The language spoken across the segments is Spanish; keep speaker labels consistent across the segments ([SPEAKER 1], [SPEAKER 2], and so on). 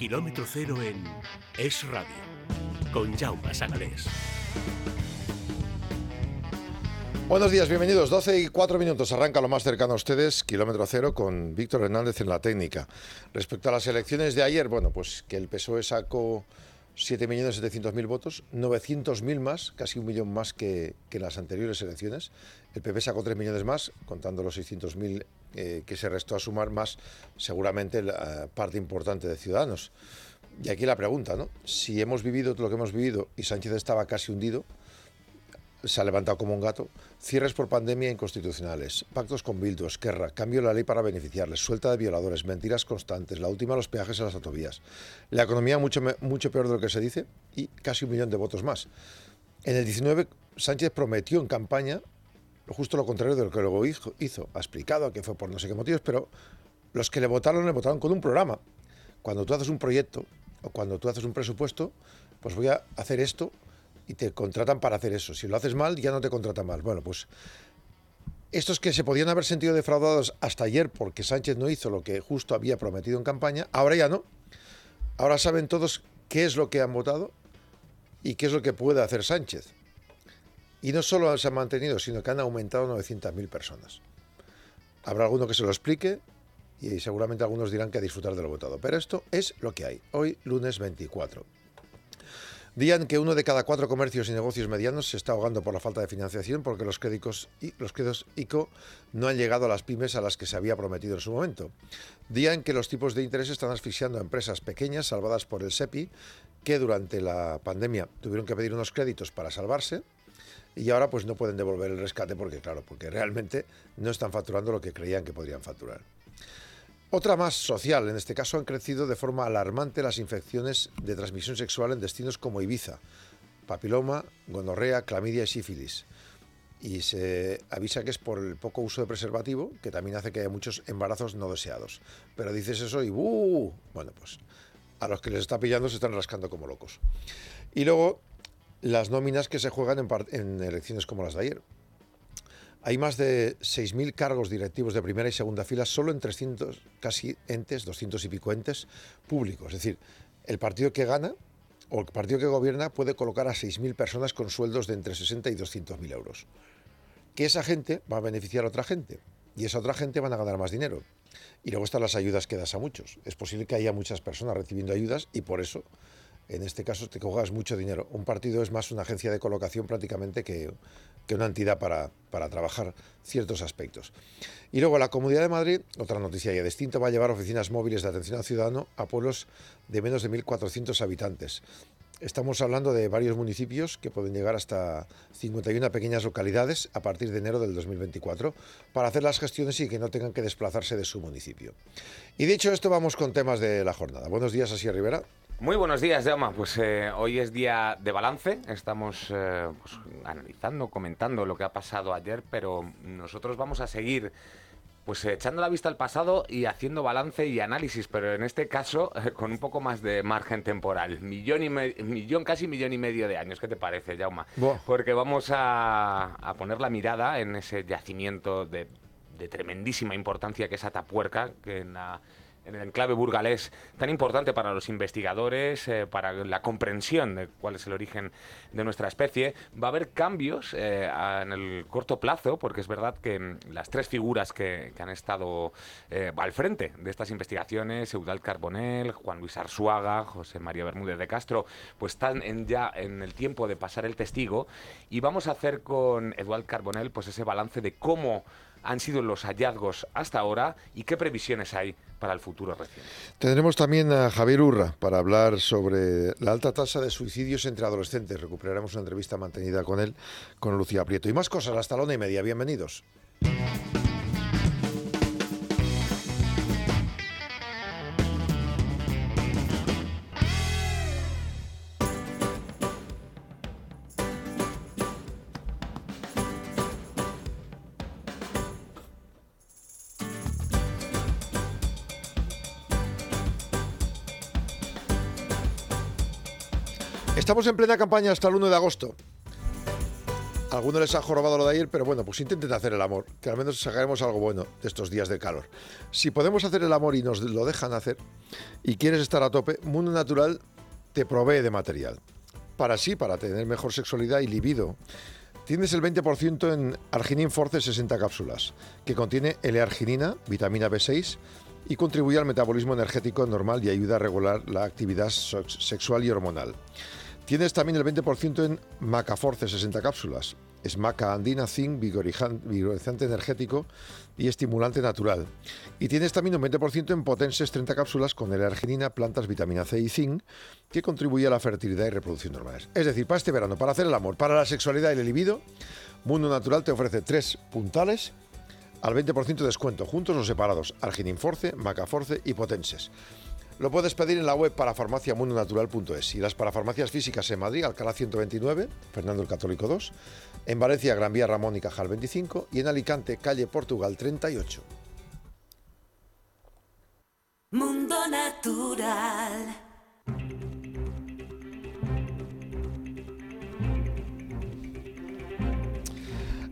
[SPEAKER 1] Kilómetro Cero en Es Radio, con Jaume Sagalés.
[SPEAKER 2] Buenos días, bienvenidos. 12 y 4 minutos. Arranca lo más cercano a ustedes, kilómetro cero, con Víctor Hernández en la técnica. Respecto a las elecciones de ayer, bueno, pues que el PSOE sacó 7.700.000 votos, 900.000 más, casi un millón más que, las anteriores elecciones. El PP sacó 3 millones más, contando los 600.000 eh, que se restó a sumar más, seguramente, la parte importante de Ciudadanos. Y aquí la pregunta, ¿no? Si hemos vivido lo que hemos vivido y Sánchez estaba casi hundido, se ha levantado como un gato. Cierres por pandemia inconstitucionales, pactos con Bildu, Esquerra, cambio de la ley para beneficiarles, suelta de violadores, mentiras constantes, la última los peajes en las autovías. La economía mucho, mucho peor de lo que se dice y casi un millón de votos más. En el 19 Sánchez prometió en campaña justo lo contrario de lo que luego hizo. Ha explicado que fue por no sé qué motivos, pero los que le votaron le votaron con un programa. Cuando tú haces un proyecto o cuando tú haces un presupuesto, pues voy a hacer esto y te contratan para hacer eso. Si lo haces mal, ya no te contratan mal. Bueno, pues estos que se podían haber sentido defraudados hasta ayer porque Sánchez no hizo lo que justo había prometido en campaña, ahora ya no. Ahora saben todos qué es lo que han votado y qué es lo que puede hacer Sánchez. Y no solo se han mantenido, sino que han aumentado 900.000 personas. Habrá alguno que se lo explique y seguramente algunos dirán que disfrutar de lo votado. Pero esto es lo que hay. Hoy, lunes 24. Día en que uno de cada cuatro comercios y negocios medianos se está ahogando por la falta de financiación porque los créditos, y, los créditos ICO no han llegado a las pymes a las que se había prometido en su momento. Día en que los tipos de interés están asfixiando a empresas pequeñas salvadas por el SEPI que durante la pandemia tuvieron que pedir unos créditos para salvarse y ahora pues no pueden devolver el rescate porque claro, porque realmente no están facturando lo que creían que podrían facturar. Otra más social, en este caso han crecido de forma alarmante las infecciones de transmisión sexual en destinos como Ibiza, papiloma, gonorrea, clamidia y sífilis. Y se avisa que es por el poco uso de preservativo, que también hace que haya muchos embarazos no deseados. Pero dices eso y ¡uh! Bueno, pues a los que les está pillando se están rascando como locos. Y luego las nóminas que se juegan en, elecciones como las de ayer. Hay más de 6.000 cargos directivos de primera y segunda fila solo en 300 casi entes, 200 y pico entes públicos. Es decir, el partido que gana o el partido que gobierna puede colocar a 6.000 personas con sueldos de entre 60 y 200.000 euros. Que esa gente va a beneficiar a otra gente y esa otra gente van a ganar más dinero. Y luego están las ayudas que das a muchos. Es posible que haya muchas personas recibiendo ayudas y por eso en este caso te cojas mucho dinero. Un partido es más una agencia de colocación prácticamente que, una entidad para, para, trabajar ciertos aspectos. Y luego la Comunidad de Madrid, otra noticia ya distinta, va a llevar oficinas móviles de atención al ciudadano a pueblos de menos de 1.400 habitantes. Estamos hablando de varios municipios que pueden llegar hasta 51 pequeñas localidades a partir de enero del 2024 para hacer las gestiones y que no tengan que desplazarse de su municipio. Y dicho esto, vamos con temas de la jornada. Buenos días, Así Rivera.
[SPEAKER 3] Muy buenos días, Jaume. Pues eh, hoy es día de balance. Estamos eh, pues, analizando, comentando lo que ha pasado ayer, pero nosotros vamos a seguir pues echando la vista al pasado y haciendo balance y análisis, pero en este caso eh, con un poco más de margen temporal. Millón, y millón, casi millón y medio de años. ¿Qué te parece, Jauma? Porque vamos a, a, poner la mirada en ese yacimiento de, de tremendísima importancia que es Atapuerca, que en la en el enclave burgalés tan importante para los investigadores, eh, para la comprensión de cuál es el origen de nuestra especie. Va a haber cambios eh, en el corto plazo, porque es verdad que mm, las tres figuras que, han estado eh, al frente de estas investigaciones, Eudal Carbonel, Juan Luis Arzuaga, José María Bermúdez de Castro, pues están en ya en el tiempo de pasar el testigo y vamos a hacer con Eduard Carbonel pues ese balance de cómo han sido los hallazgos hasta ahora y qué previsiones hay para el futuro reciente.
[SPEAKER 2] Tendremos también a Javier Urra para hablar sobre la alta tasa de suicidios entre adolescentes. Recuperaremos una entrevista mantenida con él, con Lucía Prieto. Y más cosas, hasta la una y media. Bienvenidos. Estamos en plena campaña hasta el 1 de agosto. algunos les ha jorobado lo de ayer, pero bueno, pues intenten hacer el amor, que al menos sacaremos algo bueno de estos días de calor. Si podemos hacer el amor y nos lo dejan hacer, y quieres estar a tope, Mundo Natural te provee de material. Para sí, para tener mejor sexualidad y libido. Tienes el 20% en Arginin Force 60 cápsulas, que contiene L-arginina, vitamina B6 y contribuye al metabolismo energético normal y ayuda a regular la actividad sexual y hormonal. Tienes también el 20% en Macaforce 60 cápsulas. Es maca andina, zinc, vigorizante energético y estimulante natural. Y tienes también un 20% en Potenses 30 cápsulas con el arginina, plantas, vitamina C y zinc, que contribuye a la fertilidad y reproducción normales. Es decir, para este verano, para hacer el amor, para la sexualidad y el libido, Mundo Natural te ofrece tres puntales al 20% de descuento, juntos o separados, Arginin Force, Macaforce y Potenses. Lo puedes pedir en la web parafarmaciamundonatural.es y las parafarmacias físicas en Madrid, Alcalá 129, Fernando el Católico 2, en Valencia, Gran Vía Ramón y Cajal 25 y en Alicante, calle Portugal 38.
[SPEAKER 4] Mundo Natural.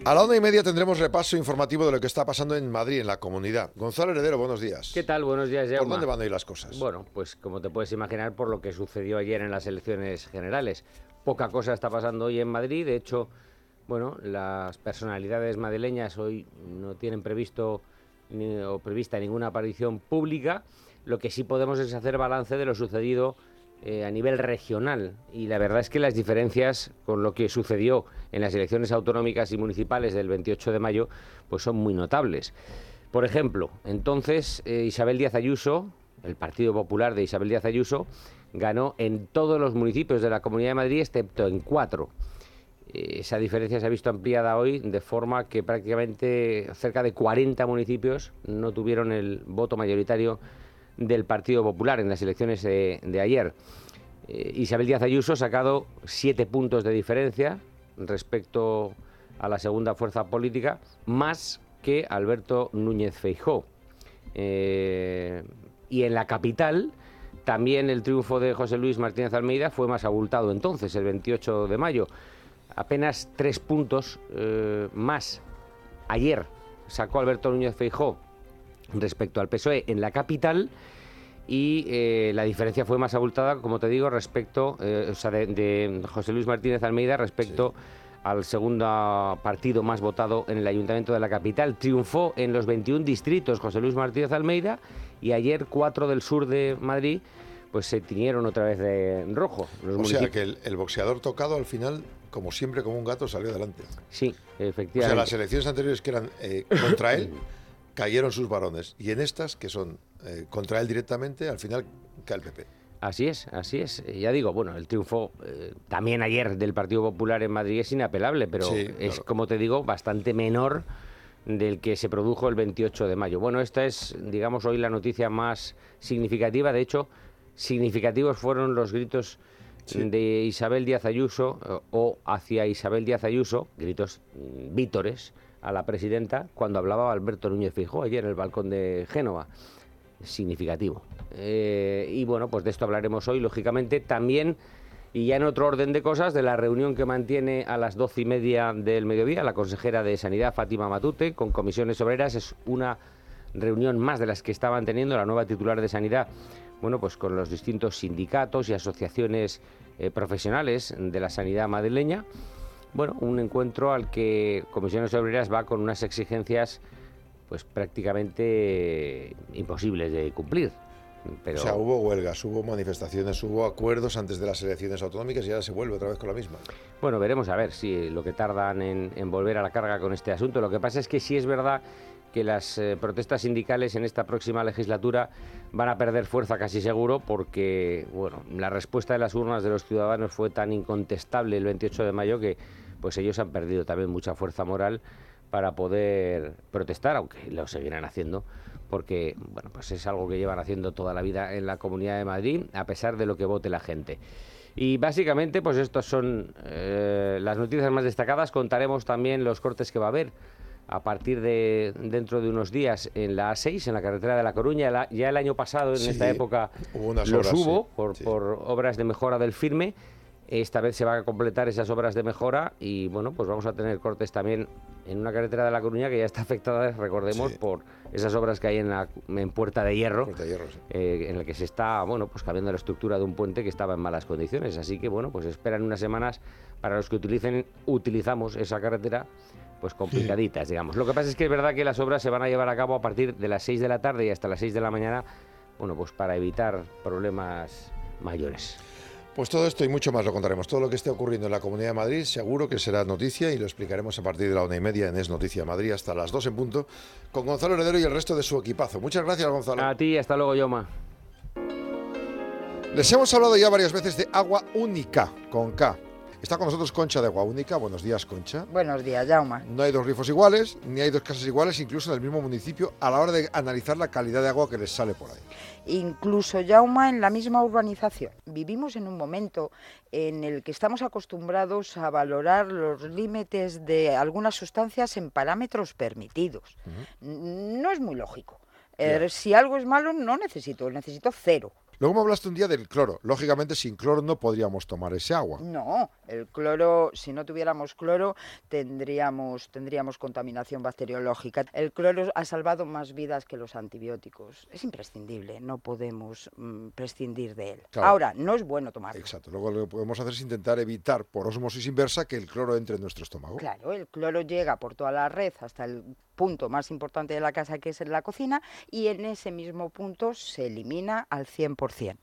[SPEAKER 2] A la una y media tendremos repaso informativo de lo que está pasando en Madrid, en la comunidad. Gonzalo Heredero, buenos días.
[SPEAKER 5] ¿Qué tal? Buenos días, Jaume.
[SPEAKER 2] ¿Por dónde van a ir las cosas?
[SPEAKER 5] Bueno, pues como te puedes imaginar por lo que sucedió ayer en las elecciones generales. Poca cosa está pasando hoy en Madrid. De hecho, bueno, las personalidades madrileñas hoy no tienen previsto ni, o prevista ninguna aparición pública. Lo que sí podemos es hacer balance de lo sucedido eh, a nivel regional y la verdad es que las diferencias con lo que sucedió en las elecciones autonómicas y municipales del 28 de mayo pues son muy notables. Por ejemplo, entonces eh, Isabel Díaz Ayuso, el Partido Popular de Isabel Díaz Ayuso, ganó en todos los municipios de la Comunidad de Madrid excepto en cuatro. Eh, esa diferencia se ha visto ampliada hoy de forma que prácticamente cerca de 40 municipios no tuvieron el voto mayoritario del Partido Popular en las elecciones de, ayer. Eh, Isabel Díaz Ayuso ha sacado siete puntos de diferencia respecto a la segunda fuerza política, más que Alberto Núñez Feijó. Eh, y en la capital, también el triunfo de José Luis Martínez Almeida fue más abultado entonces, el 28 de mayo. Apenas tres puntos eh, más ayer sacó Alberto Núñez Feijó respecto al PSOE en la capital y eh, la diferencia fue más abultada, como te digo, respecto, eh, o sea, de, José Luis Martínez Almeida respecto al segundo partido más votado en el Ayuntamiento de la capital. Triunfó en los 21 distritos José Luis Martínez Almeida y ayer cuatro del sur de Madrid pues se tiñeron otra vez de rojo.
[SPEAKER 2] o sea que el, boxeador tocado al final, como siempre, como un gato, salió adelante.
[SPEAKER 5] Sí, efectivamente. O
[SPEAKER 2] sea, las elecciones anteriores que eran eh, contra él, cayeron sus varones. Y en estas, que son eh, contra él directamente, al final cae el PP.
[SPEAKER 5] Así es, así es. Ya digo, bueno, el triunfo eh, también ayer del Partido Popular en Madrid es inapelable, pero es, como te digo, bastante menor del que se produjo el 28 de mayo. Bueno, esta es, digamos, hoy la noticia más significativa. De hecho, significativos fueron los gritos de Isabel Díaz Ayuso eh, o hacia Isabel Díaz Ayuso, gritos mm, vítores, a la presidenta cuando hablaba Alberto Núñez Fijó ayer en el balcón de Génova. Significativo. Eh, y bueno, pues de esto hablaremos hoy, lógicamente. También, y ya en otro orden de cosas, de la reunión que mantiene a las doce y media del mediodía la consejera de Sanidad, Fátima Matute, con comisiones obreras. Es una reunión más de las que está manteniendo la nueva titular de Sanidad, bueno, pues con los distintos sindicatos y asociaciones eh, profesionales de la sanidad madrileña bueno, un encuentro al que Comisiones Obreras va con unas exigencias pues prácticamente imposibles de cumplir.
[SPEAKER 2] Pero... O sea, hubo huelgas, hubo manifestaciones, hubo acuerdos antes de las elecciones autonómicas y ahora se vuelve otra vez con la misma.
[SPEAKER 5] Bueno, veremos a ver si lo que tardan en, volver a la carga con este asunto. Lo que pasa es que sí es verdad que las eh, protestas sindicales en esta próxima legislatura van a perder fuerza casi seguro porque bueno, la respuesta de las urnas de los ciudadanos fue tan incontestable el 28 de mayo que pues ellos han perdido también mucha fuerza moral para poder protestar, aunque lo seguirán haciendo, porque bueno, pues es algo que llevan haciendo toda la vida en la Comunidad de Madrid, a pesar de lo que vote la gente. Y básicamente, pues estas son eh, las noticias más destacadas. Contaremos también los cortes que va a haber a partir de dentro de unos días en la A6, en la carretera de La Coruña. ya el año pasado, en esta época, los hubo por, por obras de mejora del firme Esta vez se van a completar esas obras de mejora y bueno, pues vamos a tener cortes también en una carretera de La Coruña que ya está afectada, recordemos, por esas obras que hay en, la, en Puerta de Hierro,
[SPEAKER 2] Puerta de Hierro, sí.
[SPEAKER 5] eh, en la que se está bueno, pues cambiando la estructura de un puente que estaba en malas condiciones. Así que bueno, pues esperan unas semanas para los que utilicen, utilizamos esa carretera pues complicaditas, digamos. Lo que pasa es que es verdad que las obras se van a llevar a cabo a partir de las 6 de la tarde y hasta las 6 de la mañana, bueno, pues para evitar problemas mayores.
[SPEAKER 2] Pues todo esto y mucho más lo contaremos. Todo lo que esté ocurriendo en la Comunidad de Madrid seguro que será noticia y lo explicaremos a partir de la una y media en Es Noticia Madrid hasta las dos en punto con Gonzalo Heredero y el resto de su equipazo. Muchas gracias, Gonzalo.
[SPEAKER 5] A ti, hasta luego, Yoma.
[SPEAKER 2] Les hemos hablado ya varias veces de agua única, con K. Está con nosotros Concha de Agua Única. Buenos días, Concha.
[SPEAKER 6] Buenos días, Jauma.
[SPEAKER 2] No hay dos grifos iguales, ni hay dos casas iguales, incluso en el mismo municipio, a la hora de analizar la calidad de agua que les sale por ahí.
[SPEAKER 6] Incluso, Jauma, en la misma urbanización. Vivimos en un momento en el que estamos acostumbrados a valorar los límites de algunas sustancias en parámetros permitidos. No es muy lógico. Eh, si algo es malo, no necesito, necesito cero.
[SPEAKER 2] Luego me hablaste un día del cloro. Lógicamente, sin cloro no podríamos tomar ese agua.
[SPEAKER 6] No, el cloro, si no tuviéramos cloro, tendríamos, tendríamos contaminación bacteriológica. El cloro ha salvado más vidas que los antibióticos. Es imprescindible, no podemos mm, prescindir de él.
[SPEAKER 2] Claro.
[SPEAKER 6] Ahora, no es bueno tomarlo.
[SPEAKER 2] Exacto. Luego lo que podemos hacer es intentar evitar por osmosis inversa que el cloro entre en nuestro estómago.
[SPEAKER 6] Claro, el cloro llega por toda la red hasta el punto más importante de la casa, que es en la cocina, y en ese mismo punto se elimina al 100%.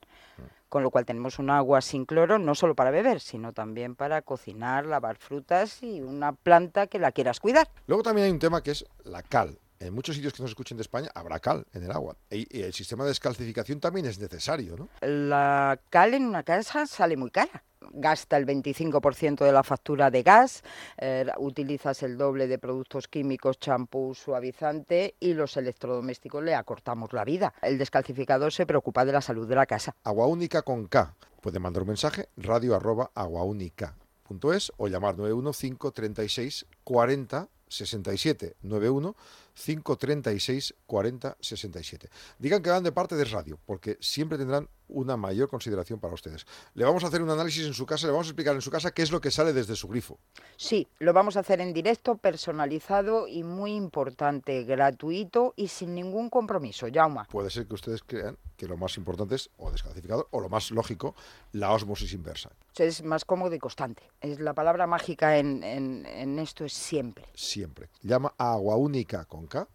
[SPEAKER 6] Con lo cual tenemos un agua sin cloro no solo para beber, sino también para cocinar, lavar frutas y una planta que la quieras cuidar.
[SPEAKER 2] Luego también hay un tema que es la cal. En muchos sitios que nos escuchen de España habrá cal en el agua. Y, y el sistema de descalcificación también es necesario, ¿no?
[SPEAKER 6] La cal en una casa sale muy cara. Gasta el 25% de la factura de gas, eh, utilizas el doble de productos químicos, champú, suavizante y los electrodomésticos le acortamos la vida. El descalcificador se preocupa de la salud de la casa.
[SPEAKER 2] Agua única con K. Puede mandar un mensaje radio arroba aguaúnica.es o llamar 915 36 40 67 91 536 40 67. Digan que van de parte de radio, porque siempre tendrán una mayor consideración para ustedes. Le vamos a hacer un análisis en su casa, le vamos a explicar en su casa qué es lo que sale desde su grifo.
[SPEAKER 6] Sí, lo vamos a hacer en directo, personalizado y muy importante, gratuito y sin ningún compromiso. Jauma.
[SPEAKER 2] Puede ser que ustedes crean que lo más importante es o descalcificador o lo más lógico, la osmosis inversa.
[SPEAKER 6] Es más cómodo y constante. Es la palabra mágica en, en- en esto es siempre.
[SPEAKER 2] siempre. Llama a Agua Única con K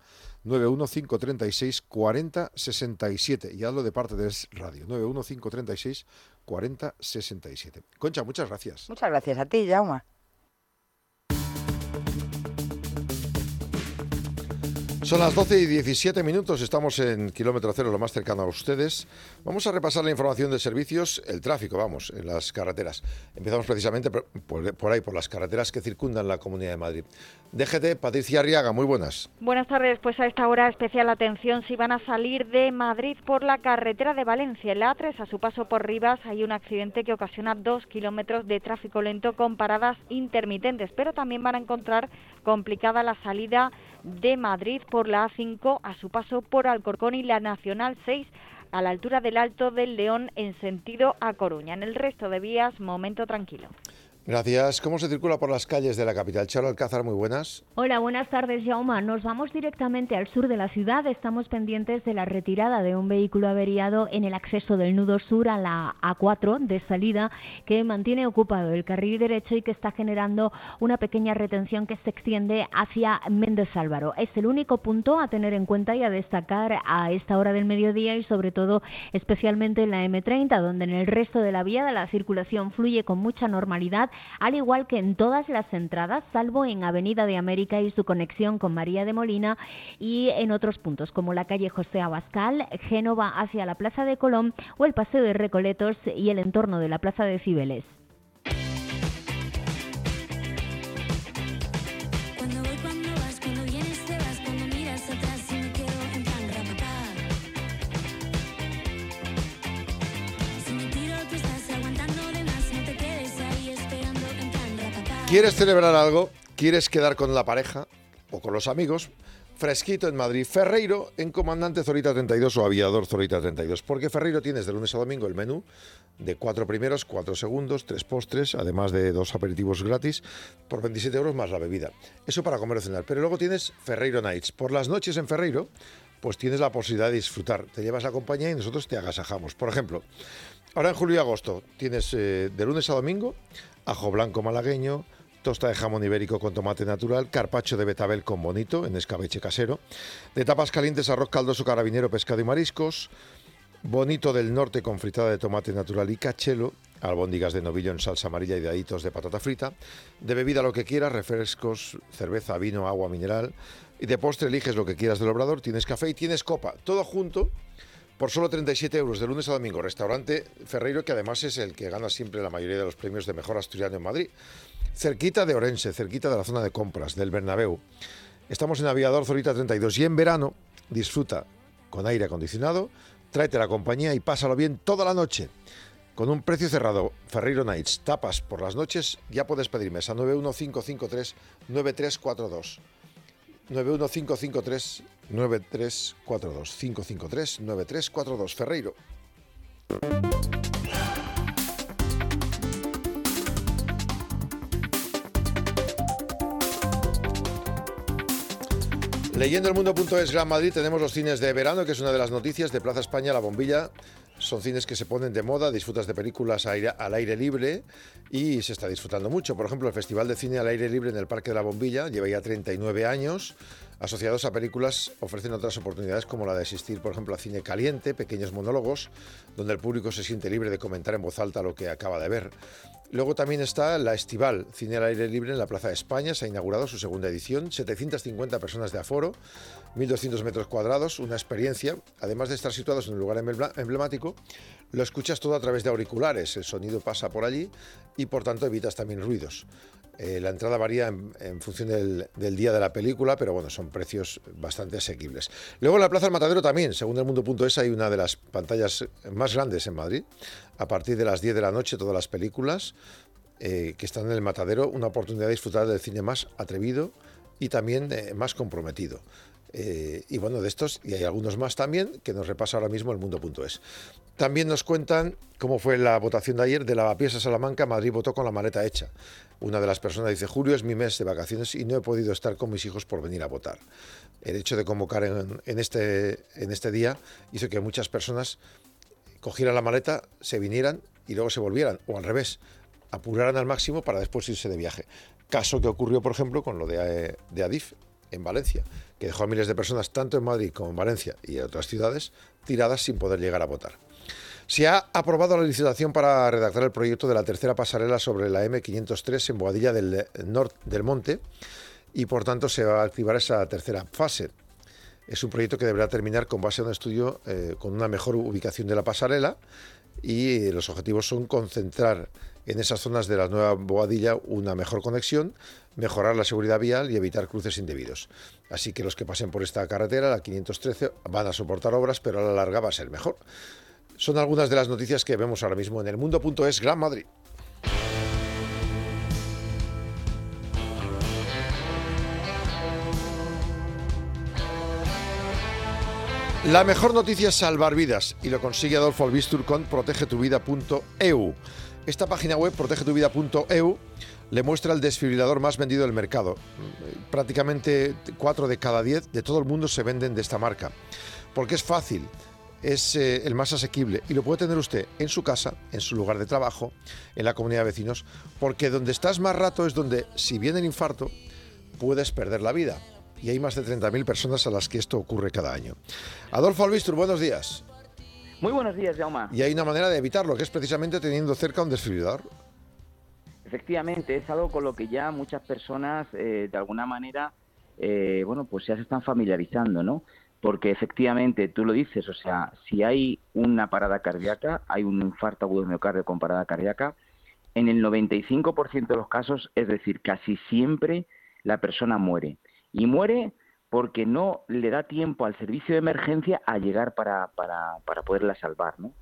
[SPEAKER 2] 91536 40 67 y hazlo de parte de Radio 91536 40 67. Concha, muchas gracias.
[SPEAKER 6] Muchas gracias a ti, Jauma.
[SPEAKER 2] Son las 12 y 17 minutos, estamos en kilómetro cero, lo más cercano a ustedes. Vamos a repasar la información de servicios, el tráfico, vamos, en las carreteras. Empezamos precisamente por, por- ahí, por las carreteras que circundan la Comunidad de Madrid. DGT, Patricia Arriaga, muy buenas.
[SPEAKER 7] Buenas tardes, pues a esta hora especial atención si van a salir de Madrid por la carretera de Valencia, en la A3, a su paso por Rivas hay un accidente que ocasiona dos kilómetros de tráfico lento con paradas intermitentes, pero también van a encontrar complicada la salida de Madrid por la A5 a su paso por Alcorcón y la Nacional 6 a la altura del Alto del León en sentido a Coruña. En el resto de vías, momento tranquilo.
[SPEAKER 2] Gracias. ¿Cómo se circula por las calles de la capital? Charo Alcázar, muy buenas.
[SPEAKER 8] Hola, buenas tardes, Jauma. Nos vamos directamente al sur de la ciudad. Estamos pendientes de la retirada de un vehículo averiado en el acceso del nudo sur a la A4 de salida que mantiene ocupado el carril derecho y que está generando una pequeña retención que se extiende hacia Méndez Álvaro. Es el único punto a tener en cuenta y a destacar a esta hora del mediodía y sobre todo especialmente en la M30, donde en el resto de la vía la circulación fluye con mucha normalidad al igual que en todas las entradas, salvo en Avenida de América y su conexión con María de Molina y en otros puntos como la calle José Abascal, Génova hacia la Plaza de Colón o el Paseo de Recoletos y el entorno de la Plaza de Cibeles.
[SPEAKER 2] ¿Quieres celebrar algo? ¿Quieres quedar con la pareja o con los amigos? fresquito en Madrid. Ferreiro en Comandante Zorita 32 o Aviador Zorita 32. Porque Ferreiro tienes de lunes a domingo el menú de cuatro primeros, cuatro segundos, tres postres, además de dos aperitivos gratis, por 27 euros más la bebida. Eso para comer o cenar. Pero luego tienes Ferreiro Nights. Por las noches en Ferreiro, pues tienes la posibilidad de disfrutar. Te llevas la compañía y nosotros te agasajamos. Por ejemplo, ahora en julio y agosto tienes eh, de lunes a domingo ajo blanco malagueño, tosta de jamón ibérico con tomate natural, carpacho de betabel con bonito en escabeche casero, de tapas calientes arroz caldoso carabinero, pescado y mariscos, bonito del norte con fritada de tomate natural y cachelo, albóndigas de novillo en salsa amarilla y daditos de patata frita, de bebida lo que quieras, refrescos, cerveza, vino, agua mineral, y de postre eliges lo que quieras del obrador, tienes café y tienes copa, todo junto por solo 37 euros de lunes a domingo. Restaurante Ferreiro, que además es el que gana siempre la mayoría de los premios de mejor asturiano en Madrid. Cerquita de Orense, cerquita de la zona de compras, del Bernabéu. Estamos en Aviador Zorita 32 y en verano disfruta con aire acondicionado, tráete la compañía y pásalo bien toda la noche. Con un precio cerrado, Ferreiro Nights, tapas por las noches, ya puedes pedir mesa 91553-9342. 91553 9342 553 9342 Ferreiro. Leyendo el mundo.es Gran Madrid tenemos los cines de verano, que es una de las noticias de Plaza España, La Bombilla. Son cines que se ponen de moda, disfrutas de películas al aire libre y se está disfrutando mucho. Por ejemplo, el Festival de Cine al Aire Libre en el Parque de la Bombilla lleva ya 39 años. Asociados a películas ofrecen otras oportunidades como la de asistir, por ejemplo, a cine caliente, pequeños monólogos, donde el público se siente libre de comentar en voz alta lo que acaba de ver. Luego también está la Estival, Cine al Aire Libre en la Plaza de España. Se ha inaugurado su segunda edición. 750 personas de aforo, 1.200 metros cuadrados, una experiencia. Además de estar situados en un lugar emblemático, lo escuchas todo a través de auriculares. El sonido pasa por allí y por tanto evitas también ruidos. Eh, la entrada varía en, función del, día de la película, pero bueno, son precios bastante asequibles. Luego en la Plaza del Matadero también, según el mundo.es, hay una de las pantallas más grandes en Madrid. A partir de las 10 de la noche, todas las películas eh, que están en el Matadero, una oportunidad de disfrutar del cine más atrevido y también eh, más comprometido. Y bueno, de estos, y hay algunos más también, que nos repasa ahora mismo el mundo.es. También nos cuentan cómo fue la votación de ayer de Lavapiés a Salamanca. Madrid votó con la maleta hecha. Una de las personas dice, Julio es mi mes de vacaciones y no he podido estar con mis hijos por venir a votar. El hecho de convocar en, en este, en este día hizo que muchas personas cogieran la maleta, se vinieran y luego se volvieran, o al revés, apuraran al máximo para después irse de viaje. Caso que ocurrió, por ejemplo, con lo de, eh, de Adif en Valencia, que dejó a miles de personas, tanto en Madrid como en Valencia y en otras ciudades, tiradas sin poder llegar a votar. Se ha aprobado la licitación para redactar el proyecto de la tercera pasarela sobre la M503 en Boadilla del, Norte del Monte y por tanto se va a activar esa tercera fase. Es un proyecto que deberá terminar con base a un estudio eh, con una mejor ubicación de la pasarela y eh, los objetivos son concentrar en esas zonas de la nueva Boadilla una mejor conexión, mejorar la seguridad vial y evitar cruces indebidos. Así que los que pasen por esta carretera, la 513, van a soportar obras, pero a la larga va a ser mejor. Son algunas de las noticias que vemos ahora mismo en el mundo.es Gran Madrid. La mejor noticia es salvar vidas y lo consigue Adolfo Albistur con protegetuvida.eu. Esta página web, protegetuvida.eu, le muestra el desfibrilador más vendido del mercado. Prácticamente 4 de cada 10 de todo el mundo se venden de esta marca. Porque es fácil, es eh, el más asequible y lo puede tener usted en su casa, en su lugar de trabajo, en la comunidad de vecinos, porque donde estás más rato es donde, si viene el infarto, puedes perder la vida. Y hay más de 30.000 personas a las que esto ocurre cada año. Adolfo Albistur, buenos días.
[SPEAKER 9] Muy buenos días, Jauma.
[SPEAKER 2] Y hay una manera de evitarlo, que es precisamente teniendo cerca un desfibrilador.
[SPEAKER 9] Efectivamente, es algo con lo que ya muchas personas, eh, de alguna manera, eh, bueno, pues ya se están familiarizando, ¿no? Porque efectivamente, tú lo dices, o sea, si hay una parada cardíaca, hay un infarto agudo de miocardio con parada cardíaca, en el 95% de los casos, es decir, casi siempre la persona muere. Y muere porque no le da tiempo al servicio de emergencia a llegar para, para, para poderla salvar, ¿no?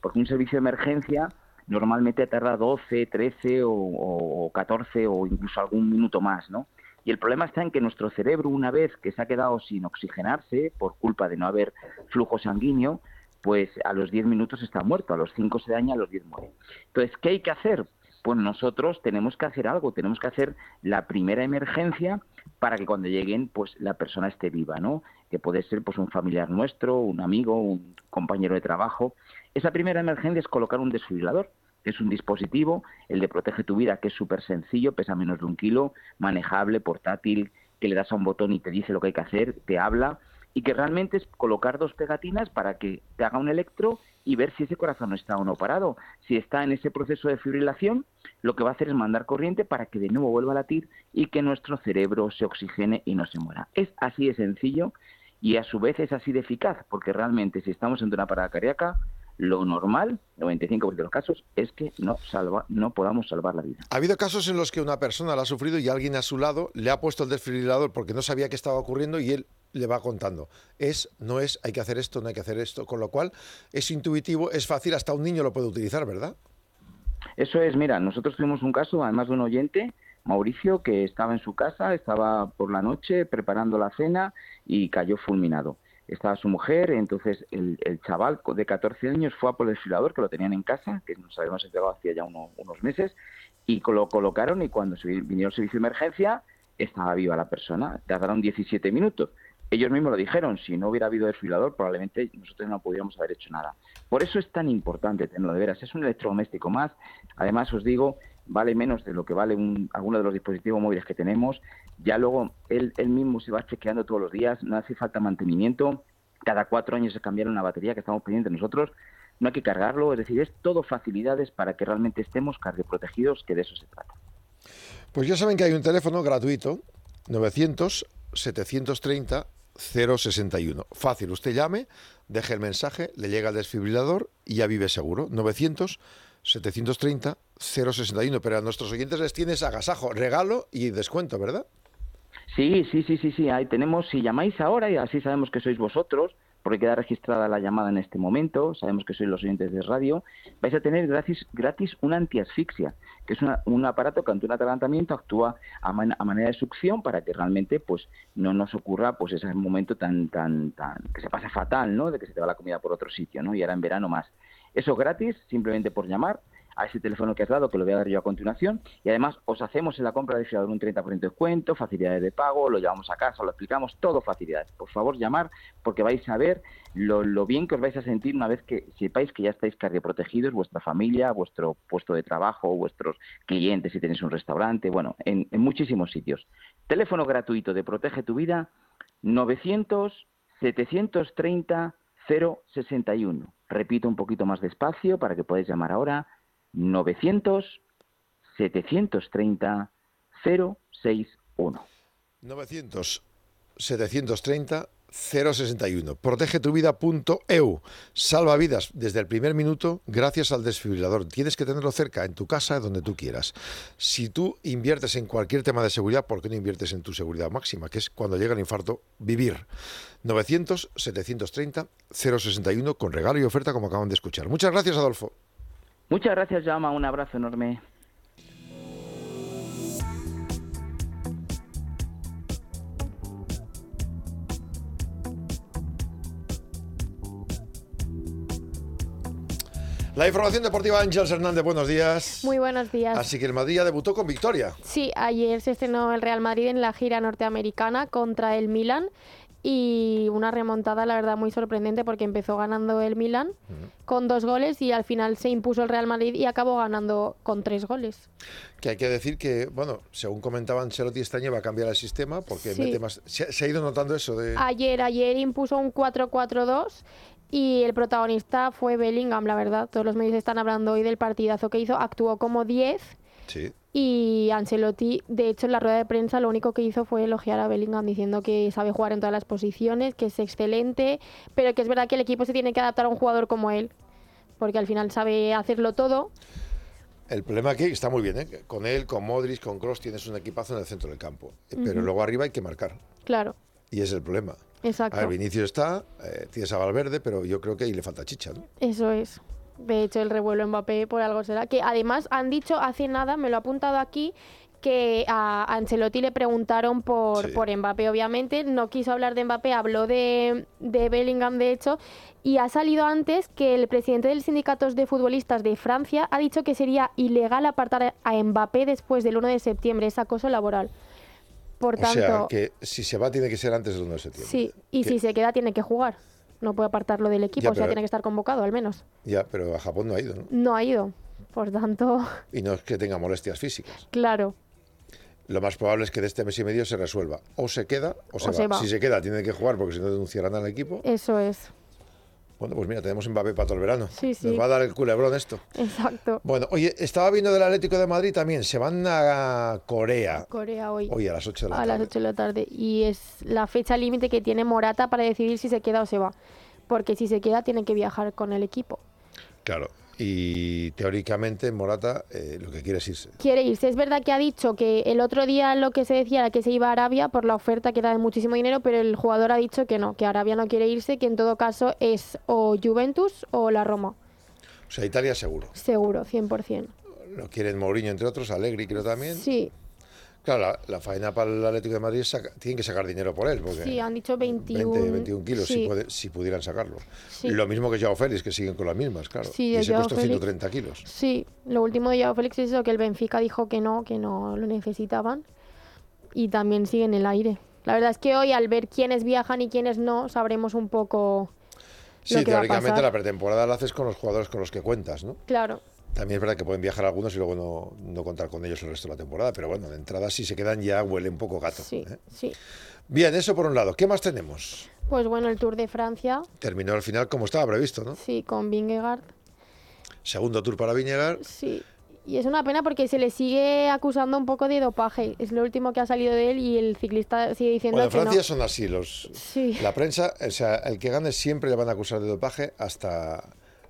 [SPEAKER 9] Porque un servicio de emergencia normalmente tarda 12, 13 o, o 14 o incluso algún minuto más, ¿no? Y el problema está en que nuestro cerebro, una vez que se ha quedado sin oxigenarse por culpa de no haber flujo sanguíneo, pues a los 10 minutos está muerto, a los 5 se daña, a los 10 muere. Entonces, ¿qué hay que hacer? Pues nosotros tenemos que hacer algo, tenemos que hacer la primera emergencia para que cuando lleguen, pues la persona esté viva, ¿no? Que puede ser pues un familiar nuestro, un amigo, un compañero de trabajo. Esa primera emergencia es colocar un desfibrilador, que es un dispositivo, el de Protege tu Vida, que es súper sencillo, pesa menos de un kilo, manejable, portátil, que le das a un botón y te dice lo que hay que hacer, te habla, y que realmente es colocar dos pegatinas para que te haga un electro y ver si ese corazón está o no parado. Si está en ese proceso de fibrilación, lo que va a hacer es mandar corriente para que de nuevo vuelva a latir y que nuestro cerebro se oxigene y no se muera. Es así de sencillo y a su vez es así de eficaz, porque realmente si estamos en una parada cardíaca, lo normal, 95% de los casos, es que no, salva, no podamos salvar la vida.
[SPEAKER 2] Ha habido casos en los que una persona la ha sufrido y alguien a su lado le ha puesto el desfibrilador porque no sabía qué estaba ocurriendo y él le va contando. Es, no es, hay que hacer esto, no hay que hacer esto. Con lo cual, es intuitivo, es fácil, hasta un niño lo puede utilizar, ¿verdad?
[SPEAKER 9] Eso es, mira, nosotros tuvimos un caso, además de un oyente, Mauricio, que estaba en su casa, estaba por la noche preparando la cena y cayó fulminado. Estaba su mujer, entonces el, el chaval de 14 años fue a por el desfibrilador, que lo tenían en casa, que nos habíamos entregado hacía ya uno- unos meses, y lo colocaron y cuando se vi- vinieron servicio de emergencia, estaba viva la persona. Tardaron 17 minutos. Ellos mismos lo dijeron, si no hubiera habido desfibrilador, probablemente nosotros no podríamos haber hecho nada. Por eso es tan importante tenerlo de veras. Es un electrodoméstico más. Además, os digo, vale menos de lo que vale un, alguno de los dispositivos móviles que tenemos. Ya luego él, él mismo se va chequeando todos los días, no hace falta mantenimiento. Cada cuatro años se cambiaron una batería que estamos pendientes nosotros. No hay que cargarlo, es decir, es todo facilidades para que realmente estemos cardioprotegidos, que de eso se trata.
[SPEAKER 2] Pues ya saben que hay un teléfono gratuito, 900-730-061. Fácil, usted llame, deje el mensaje, le llega el desfibrilador y ya vive seguro. 900-730-061. Pero a nuestros oyentes les tienes agasajo, regalo y descuento, ¿verdad?
[SPEAKER 9] Sí, sí, sí, sí, sí. Ahí tenemos, si llamáis ahora, y así sabemos que sois vosotros, porque queda registrada la llamada en este momento, sabemos que sois los oyentes de radio, vais a tener gratis, gratis una antiasfixia, que es una- un aparato que ante un atragantamiento actúa a, man- a manera de succión para que realmente pues no nos ocurra pues ese momento tan, tan, tan, que se pasa fatal, ¿no? De que se te va la comida por otro sitio, ¿no? Y ahora en verano más. Eso gratis, simplemente por llamar a ese teléfono que has dado, que lo voy a dar yo a continuación, y además os hacemos en la compra de fiador un 30% de descuento, facilidades de pago, lo llevamos a casa, lo explicamos, todo facilidades. Por favor, llamar, porque vais a ver lo, lo bien que os vais a sentir una vez que sepáis que ya estáis cardioprotegidos, vuestra familia, vuestro puesto de trabajo, vuestros clientes, si tenéis un restaurante, bueno, en, en muchísimos sitios. Teléfono gratuito de Protege tu Vida, 900 730 061. Repito un poquito más despacio para que podáis llamar ahora. 900 730 061.
[SPEAKER 2] 900 730 061. Protegetuvida.eu. Salva vidas desde el primer minuto gracias al desfibrilador. Tienes que tenerlo cerca, en tu casa, donde tú quieras. Si tú inviertes en cualquier tema de seguridad, ¿por qué no inviertes en tu seguridad máxima? Que es cuando llega el infarto, vivir. 900 730 061 con regalo y oferta como acaban de escuchar. Muchas gracias, Adolfo.
[SPEAKER 9] Muchas gracias, Llama. Un abrazo enorme.
[SPEAKER 2] La información deportiva, Ángels Hernández, buenos días.
[SPEAKER 10] Muy buenos días.
[SPEAKER 2] Así que el Madrid ya debutó con victoria.
[SPEAKER 10] Sí, ayer se estrenó el Real Madrid en la gira norteamericana contra el Milan y una remontada, la verdad, muy sorprendente porque empezó ganando el Milan con dos goles y al final se impuso el Real Madrid y acabó ganando con tres goles.
[SPEAKER 2] Que hay que decir que, bueno, según comentaba Ancelotti este año va a cambiar el sistema porque
[SPEAKER 10] Sí.
[SPEAKER 2] mete más... Se, se ha ido notando eso de...
[SPEAKER 10] Ayer, ayer impuso un 4-4-2 y el protagonista fue Bellingham, la verdad. Todos los medios están hablando hoy del partidazo que hizo. Actuó como 10
[SPEAKER 2] Sí.
[SPEAKER 10] Y Ancelotti, de hecho, en la rueda de prensa lo único que hizo fue elogiar a Bellingham diciendo que sabe jugar en todas las posiciones, que es excelente, pero que es verdad que el equipo se tiene que adaptar a un jugador como él, porque al final sabe hacerlo todo.
[SPEAKER 2] El problema aquí está muy bien, ¿eh? Con él, con Modric, con Cross tienes un equipazo en el centro del campo. Eh, Pero luego arriba hay que marcar.
[SPEAKER 10] Claro,
[SPEAKER 2] Y es el problema.
[SPEAKER 10] exacto.
[SPEAKER 2] A ver, está, eh, tienes a Valverde, pero yo creo que ahí le falta chicha, ¿no?
[SPEAKER 10] Eso es. De hecho, el revuelo Mbappé por algo será. Que además han dicho hace nada, me lo ha apuntado aquí, que a Ancelotti le preguntaron por,
[SPEAKER 2] Sí.
[SPEAKER 10] por Mbappé, obviamente, no quiso hablar de Mbappé, habló de, de Bellingham, de hecho, y ha salido antes que el presidente del sindicato de futbolistas de Francia ha dicho que sería ilegal apartar a Mbappé después del 1 de septiembre, es acoso laboral. Por
[SPEAKER 2] O
[SPEAKER 10] tanto,
[SPEAKER 2] sea, que si se va tiene que ser antes del 1 de septiembre.
[SPEAKER 10] sí, y
[SPEAKER 2] Que-
[SPEAKER 10] si se queda tiene que jugar. No puede apartarlo del equipo,
[SPEAKER 2] Ya,
[SPEAKER 10] o sea,
[SPEAKER 2] pero-
[SPEAKER 10] tiene que estar convocado al menos.
[SPEAKER 2] Ya, pero a Japón no ha ido, ¿no?
[SPEAKER 10] No ha ido. Por tanto,
[SPEAKER 2] Y no es que tenga molestias físicas.
[SPEAKER 10] claro.
[SPEAKER 2] Lo más probable es que de este mes y medio se resuelva. O se queda o se,
[SPEAKER 10] O
[SPEAKER 2] va.
[SPEAKER 10] se va.
[SPEAKER 2] Si se queda, tiene que jugar porque si no denunciarán al equipo.
[SPEAKER 10] Eso es.
[SPEAKER 2] Bueno, pues mira, tenemos Mbappé para todo el verano.
[SPEAKER 10] Sí, sí.
[SPEAKER 2] Nos va a dar el culebrón esto.
[SPEAKER 10] Exacto.
[SPEAKER 2] Bueno, oye, estaba viendo del Atlético de Madrid también. Se van a Corea
[SPEAKER 10] Corea hoy.
[SPEAKER 2] hoy a las 8 de la
[SPEAKER 10] a
[SPEAKER 2] tarde.
[SPEAKER 10] las 8 de la tarde. Y es la fecha límite que tiene Morata para decidir si se queda o se va. Porque si se queda, tiene que viajar con el equipo.
[SPEAKER 2] Claro. Y teóricamente Morata eh, lo que quiere es irse.
[SPEAKER 10] Quiere irse. Es verdad que ha dicho que el otro día lo que se decía era que se iba a Arabia por la oferta que era de muchísimo dinero, pero el jugador ha dicho que no, que Arabia no quiere irse, que en todo caso es o Juventus o la Roma.
[SPEAKER 2] O sea, Italia seguro.
[SPEAKER 10] Seguro, 100%.
[SPEAKER 2] Lo quieren Mourinho, entre otros, Allegri creo también.
[SPEAKER 10] Sí,
[SPEAKER 2] Claro, la, la faena para el Atlético de Madrid saca- tienen que sacar dinero por él. Porque
[SPEAKER 10] sí, han dicho 21.
[SPEAKER 2] 20, 21 kilos, si,
[SPEAKER 10] Sí.
[SPEAKER 2] puede- si pudieran sacarlo.
[SPEAKER 10] Sí.
[SPEAKER 2] Lo mismo que Joao Félix, que siguen con las mismas, claro.
[SPEAKER 10] Sí,
[SPEAKER 2] y
[SPEAKER 10] Joao
[SPEAKER 2] costó
[SPEAKER 10] Félix.
[SPEAKER 2] 130 kilos.
[SPEAKER 10] Sí, lo último de Joao Félix es eso, que el Benfica dijo que no, que no lo necesitaban y también sigue en el aire. La verdad es que hoy al ver quiénes viajan y quiénes no, sabremos un poco
[SPEAKER 2] Sí,
[SPEAKER 10] lo que va a
[SPEAKER 2] teóricamente
[SPEAKER 10] pasar.
[SPEAKER 2] la pretemporada la haces con los jugadores con los que cuentas, ¿no?
[SPEAKER 10] Claro,
[SPEAKER 2] También es verdad que pueden viajar algunos y luego no, no contar con ellos el resto de la temporada, pero bueno, de entrada si se quedan ya huele un poco gato.
[SPEAKER 10] sí,
[SPEAKER 2] ¿eh?
[SPEAKER 10] sí.
[SPEAKER 2] Bien, eso por un lado. ¿Qué más tenemos?
[SPEAKER 10] Pues bueno, el Tour de Francia,
[SPEAKER 2] Terminó al final como estaba previsto, ¿no?
[SPEAKER 10] sí, con Vingegaard,
[SPEAKER 2] Segundo tour para Viñegar.
[SPEAKER 10] sí. Y es una pena porque se le sigue acusando un poco de dopaje. Es lo último que ha salido de él y el ciclista sigue diciendo
[SPEAKER 2] Bueno, en
[SPEAKER 10] que
[SPEAKER 2] Francia
[SPEAKER 10] no.
[SPEAKER 2] son así los...
[SPEAKER 10] Sí.
[SPEAKER 2] La prensa, o sea, el que gane siempre le van a acusar de dopaje hasta...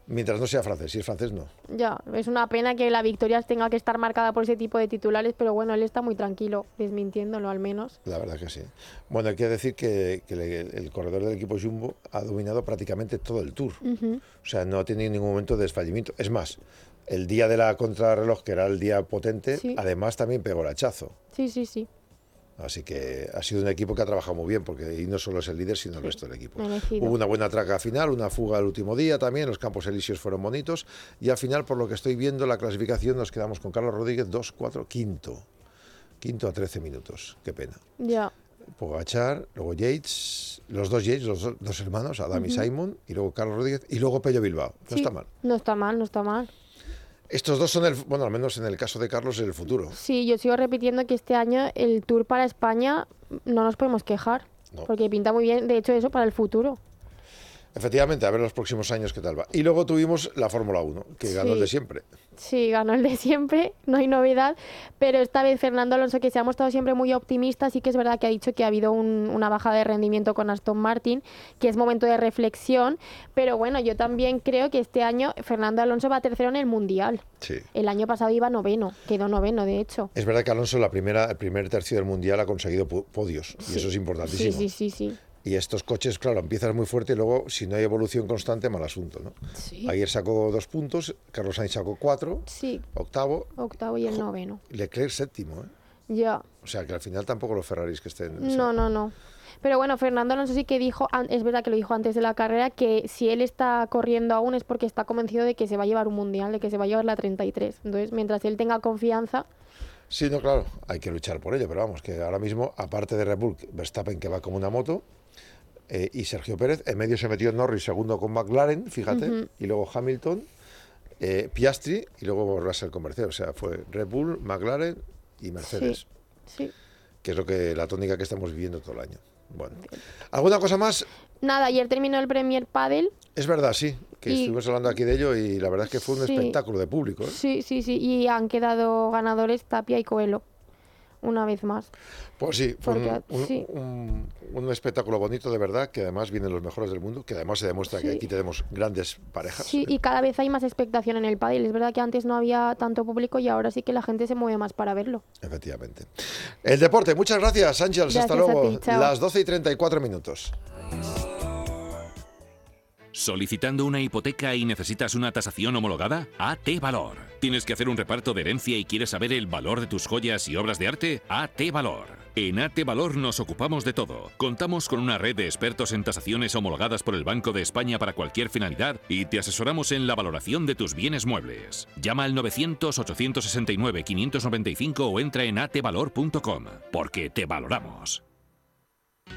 [SPEAKER 2] Mientras no sea francés. Si es francés, no.
[SPEAKER 10] Ya, es una pena que la victoria tenga que estar marcada por ese tipo de titulares, pero bueno, él está muy tranquilo, desmintiéndolo al menos.
[SPEAKER 2] La verdad que sí. Bueno, hay que decir que, que le- el corredor del equipo Jumbo ha dominado prácticamente todo el tour. O sea, no ha tenido ningún momento de desfallimiento. Es más, el día de la contrarreloj, que era el día potente,
[SPEAKER 10] Sí.
[SPEAKER 2] además también pegó el hachazo.
[SPEAKER 10] Sí, sí, sí,
[SPEAKER 2] Así que ha sido un equipo que ha trabajado muy bien, porque ahí no solo es el líder, sino el resto del equipo. Hubo una buena traca final, una fuga el último día también, los campos elíseos fueron bonitos. Y al final, por lo que estoy viendo, la clasificación nos quedamos con Carlos Rodríguez 2-4, quinto. Quinto a 13 minutos, qué pena.
[SPEAKER 10] Ya,
[SPEAKER 2] Pogachar, luego Yates, los dos Yates, los do- dos hermanos, Adam y Simon, y luego Carlos Rodríguez, y luego Pello Bilbao. No
[SPEAKER 10] sí,
[SPEAKER 2] está mal.
[SPEAKER 10] No está mal, no está mal.
[SPEAKER 2] Estos dos son el, bueno, al menos en el caso de Carlos, el futuro.
[SPEAKER 10] Sí, yo sigo repitiendo que este año el Tour para España no nos podemos quejar,
[SPEAKER 2] No.
[SPEAKER 10] porque pinta muy bien, de hecho, eso para el futuro.
[SPEAKER 2] Efectivamente, a ver los próximos años qué tal va. Y luego tuvimos la Fórmula 1, que ganó el de
[SPEAKER 10] Sí.
[SPEAKER 2] siempre.
[SPEAKER 10] Sí, ganó el de siempre, no hay novedad, pero esta vez Fernando Alonso, que se ha mostrado siempre muy optimista, sí que es verdad que ha dicho que ha habido un- una bajada de rendimiento con Aston Martin, que es momento de reflexión, pero bueno, yo también creo que este año Fernando Alonso va tercero en el Mundial.
[SPEAKER 2] Sí.
[SPEAKER 10] El año pasado iba noveno, quedó noveno, de hecho.
[SPEAKER 2] Es verdad que Alonso, la primera, el primer tercio del Mundial, ha conseguido podios, y eso es
[SPEAKER 10] Sí,
[SPEAKER 2] importantísimo.
[SPEAKER 10] sí, sí, sí.
[SPEAKER 2] Y estos coches, claro, empiezan muy fuerte y luego, si no hay evolución constante, mal asunto. ¿no?
[SPEAKER 10] Sí.
[SPEAKER 2] Ayer sacó dos puntos, Carlos Sainz sacó cuatro,
[SPEAKER 10] Sí,
[SPEAKER 2] octavo,
[SPEAKER 10] octavo y el noveno.
[SPEAKER 2] Leclerc séptimo. ¿eh?
[SPEAKER 10] Ya.
[SPEAKER 2] O sea que al final tampoco los Ferraris que estén. o sea,
[SPEAKER 10] No, no, no. Pero bueno, Fernando Alonso sí que dijo, es verdad que lo dijo antes de la carrera, que si él está corriendo aún es porque está convencido de que se va a llevar un mundial, de que se va a llevar la 33. Entonces, mientras él tenga confianza,
[SPEAKER 2] Sí, no, claro, hay que luchar por ello, pero vamos, que ahora mismo, aparte de Red Bull, Verstappen que va como una moto, eh, y Sergio Pérez, en medio se metió Norris segundo con McLaren, fíjate, y luego Hamilton, eh, Piastri y luego Russell con Mercedes. O sea, fue Red Bull, McLaren y Mercedes,
[SPEAKER 10] sí.
[SPEAKER 2] que es lo que la tónica que estamos viviendo todo el año. Bueno, ¿alguna cosa más?
[SPEAKER 10] Nada, ayer terminó el Premier Padel.
[SPEAKER 2] Es verdad, sí, que
[SPEAKER 10] Y-
[SPEAKER 2] estuvimos hablando aquí de ello y la verdad es que fue un
[SPEAKER 10] Sí.
[SPEAKER 2] espectáculo de público. ¿eh?
[SPEAKER 10] Sí, sí, sí. Y han quedado ganadores Tapia y Coelho. Una vez más.
[SPEAKER 2] Pues sí, fue un,
[SPEAKER 10] Porque,
[SPEAKER 2] un-
[SPEAKER 10] sí.
[SPEAKER 2] un- un espectáculo bonito de verdad, que además vienen los mejores del mundo, que además se demuestra que aquí tenemos grandes parejas.
[SPEAKER 10] Sí, y cada vez hay más expectación en el pádel. Es verdad que antes no había tanto público y ahora sí que la gente se mueve más para verlo.
[SPEAKER 2] Efectivamente. El deporte, muchas gracias, Ángels. Hasta luego.
[SPEAKER 10] ti.
[SPEAKER 2] Las 12 y 34 minutos.
[SPEAKER 11] ¿Solicitando una hipoteca y necesitas una tasación homologada? AT Valor. ¿Tienes que hacer un reparto de herencia y quieres saber el valor de tus joyas y obras de arte? AT Valor. En AT Valor nos ocupamos de todo. Contamos con una red de expertos en tasaciones homologadas por el Banco de España para cualquier finalidad y te asesoramos en la valoración de tus bienes muebles. Llama al 900-869-595 o entra en atvalor.com, porque te valoramos.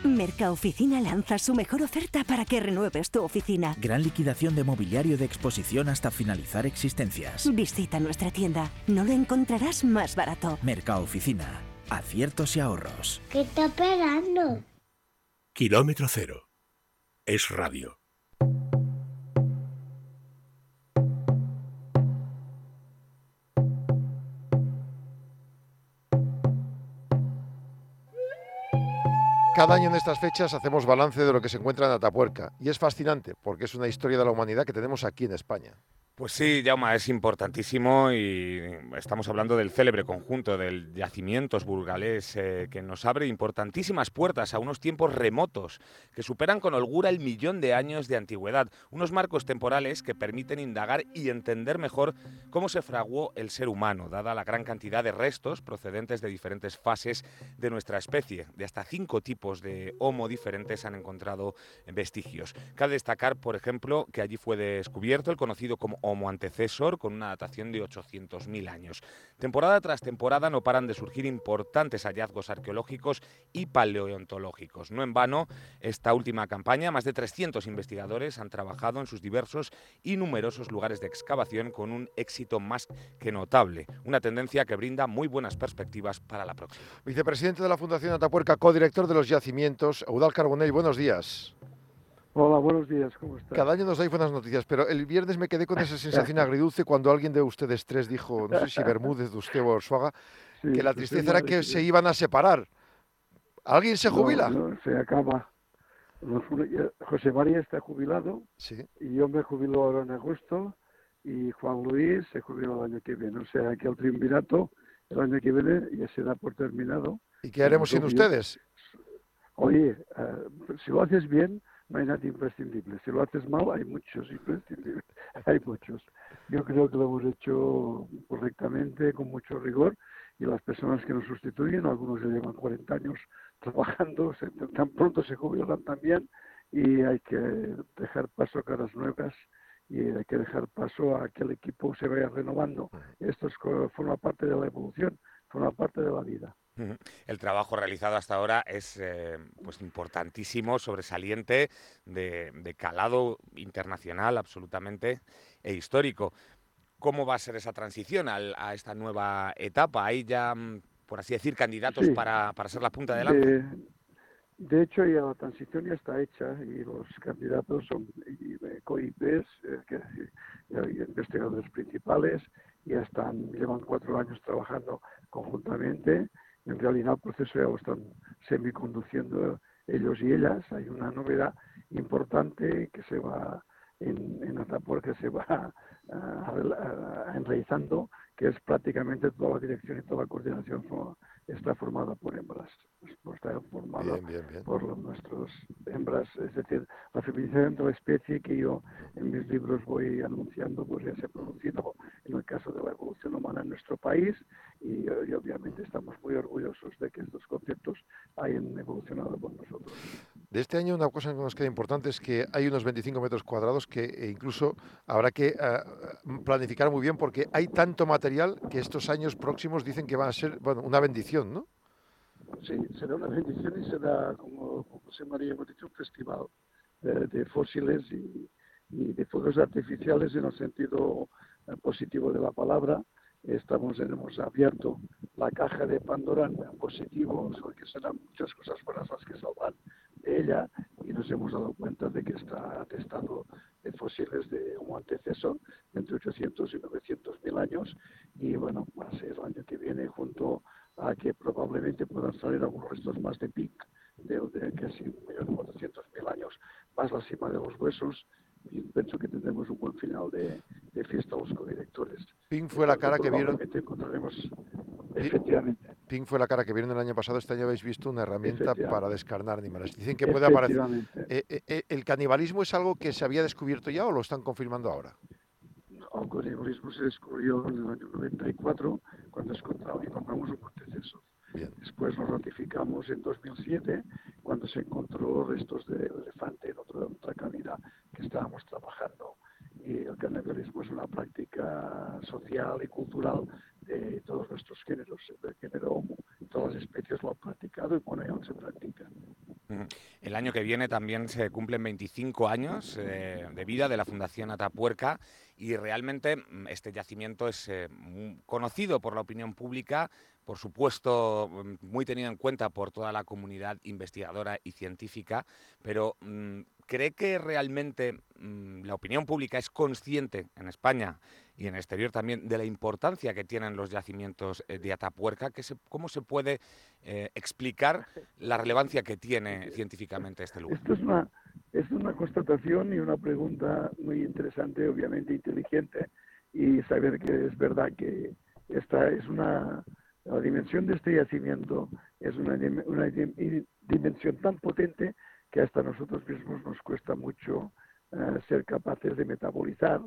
[SPEAKER 12] Mercaoficina lanza su mejor oferta para que renueves tu oficina.
[SPEAKER 13] Gran liquidación de mobiliario de exposición hasta finalizar existencias.
[SPEAKER 12] Visita nuestra tienda. No lo encontrarás más barato.
[SPEAKER 13] Mercaoficina. Aciertos y ahorros.
[SPEAKER 14] ¿Qué está esperando?
[SPEAKER 1] Kilómetro cero. Es radio.
[SPEAKER 2] Cada año en estas fechas hacemos balance de lo que se encuentra en Atapuerca y es fascinante porque es una historia de la humanidad que tenemos aquí en España.
[SPEAKER 3] Pues sí, Jauma, es importantísimo y estamos hablando del célebre conjunto del yacimientos burgalés eh, que nos abre importantísimas puertas a unos tiempos remotos que superan con holgura el millón de años de antigüedad, unos marcos temporales que permiten indagar y entender mejor cómo se fraguó el ser humano, dada la gran cantidad de restos procedentes de diferentes fases de nuestra especie. De hasta cinco tipos de Homo diferentes han encontrado vestigios. Cabe destacar, por ejemplo, que allí fue descubierto el conocido como Homo antecesor con una datación de 800.000 años. Temporada tras temporada no paran de surgir importantes hallazgos arqueológicos y paleontológicos. No en vano, esta última campaña, más de 300 investigadores han trabajado en sus diversos y numerosos lugares de excavación con un éxito más que notable, una tendencia que brinda muy buenas perspectivas para la próxima.
[SPEAKER 2] Vicepresidente de la Fundación Atapuerca, codirector de los yacimientos, Eudal Carbonell, buenos días.
[SPEAKER 15] Hola, buenos días, ¿cómo estás?
[SPEAKER 2] Cada año nos dais buenas noticias, pero el viernes me quedé con esa sensación agridulce cuando alguien de ustedes tres dijo, no sé si Bermúdez, usted o Orsuaga,
[SPEAKER 15] Sí,
[SPEAKER 2] que la tristeza era que se iban a separar. ¿Alguien se
[SPEAKER 15] No,
[SPEAKER 2] jubila?
[SPEAKER 15] no, se acaba. Ya- José María está jubilado
[SPEAKER 2] Sí.
[SPEAKER 15] y yo me jubilo ahora en agosto y Juan Luis se jubila el año que viene. O sea que el triunvirato el año que viene ya se da por terminado.
[SPEAKER 2] ¿Y qué haremos sin
[SPEAKER 15] Nosotros-
[SPEAKER 2] ustedes?
[SPEAKER 15] Oye, eh, si lo haces bien, no hay nada imprescindible. Si lo haces mal, hay muchos imprescindibles. Hay muchos. Yo creo que lo hemos hecho correctamente, con mucho rigor, y las personas que nos sustituyen, algunos ya llevan 40 años trabajando, se- tan pronto se jubilan también, y hay que dejar paso a caras nuevas y hay que dejar paso a que el equipo se vaya renovando. Esto es, forma parte de la evolución, forma parte de la vida.
[SPEAKER 3] El trabajo realizado hasta ahora es eh, pues importantísimo, sobresaliente, de, de calado internacional absolutamente e histórico. ¿Cómo va a ser esa transición al- a esta nueva etapa? ¿Hay ya, mm, por así decir, candidatos
[SPEAKER 15] Sí.
[SPEAKER 3] para, para ser la punta de lanza?
[SPEAKER 15] De, de hecho, ya la transición ya está hecha y los candidatos son y, eh, eh, investigadores principales, ya están, llevan cuatro años trabajando conjuntamente. En realidad el proceso ya lo están semiconduciendo ellos y ellas. Hay una novedad importante que se va en, en Atapuerca se va a- enraizando, que es prácticamente toda la dirección y toda la coordinación está formada por hembras, pues está formada
[SPEAKER 2] Bien, bien, bien.
[SPEAKER 15] por nuestras hembras, es decir, la feminización de la especie que yo en mis libros voy anunciando, pues ya se ha producido en el caso de la evolución humana en nuestro país y, eh, y obviamente estamos muy orgullosos de que estos conceptos hayan evolucionado con nosotros.
[SPEAKER 2] De este año una cosa que nos queda importante es que hay unos 25 metros cuadrados que eh, incluso habrá que eh, planificar muy bien porque hay tanto material que estos años próximos dicen que van a ser bueno, una bendición, ¿no?
[SPEAKER 15] Sí, será una bendición y será, como José María hemos dicho, un festival de, de fósiles y, y de fuegos artificiales en el sentido eh, positivo de la palabra. Estamos, hemos abierto la caja de Pandora en positivo, porque serán muchas cosas buenas las que saldrán de ella y nos hemos dado cuenta de que está atestado de fósiles de un antecesor entre 800 y 900 mil años y bueno, a ser el año que viene junto a que probablemente puedan salir algunos restos más de PIC de, de casi un millón cuatrocientos mil años, más la cima de los huesos y pienso que tendremos un buen final de, de fiesta a los codirectores.
[SPEAKER 2] Pink fue la cara que vieron.
[SPEAKER 15] Encontraremos, efectivamente,
[SPEAKER 2] Pink fue la cara que vieron el año pasado, este año habéis visto una herramienta para descarnar animales. Dicen que puede aparecer. Eh, eh, eh, ¿El canibalismo es algo que se había descubierto ya o lo están confirmando ahora?
[SPEAKER 15] El canibalismo se descubrió en el año 94 cuando encontramos, un monteceso. Después lo ratificamos en 2007 cuando se encontró restos de elefante en otra, otra cavidad que estábamos trabajando. Y el canibalismo es una práctica social y cultural de todos nuestros géneros, del género Homo. Todas las especies lo han practicado y bueno, aún se practica.
[SPEAKER 3] Ujú. El año que viene también se cumplen 25 años eh, de vida de la Fundación Atapuerca y realmente mm, este yacimiento es eh, conocido por la opinión pública, por supuesto mm, muy tenido en cuenta por toda la comunidad investigadora y científica, pero mm, ¿cree que realmente mm, la opinión pública es consciente en España y en el exterior también de la importancia que tienen los yacimientos eh, de Atapuerca? ¿Qué se- ¿Cómo se puede eh, explicar la relevancia que tiene científicamente este lugar?
[SPEAKER 15] Esto es una, es una constatación y una pregunta muy interesante, obviamente inteligente, y saber que es verdad que esta es una, la dimensión de este yacimiento es una, una dimensión tan potente que hasta nosotros mismos nos cuesta mucho eh, ser capaces de metabolizar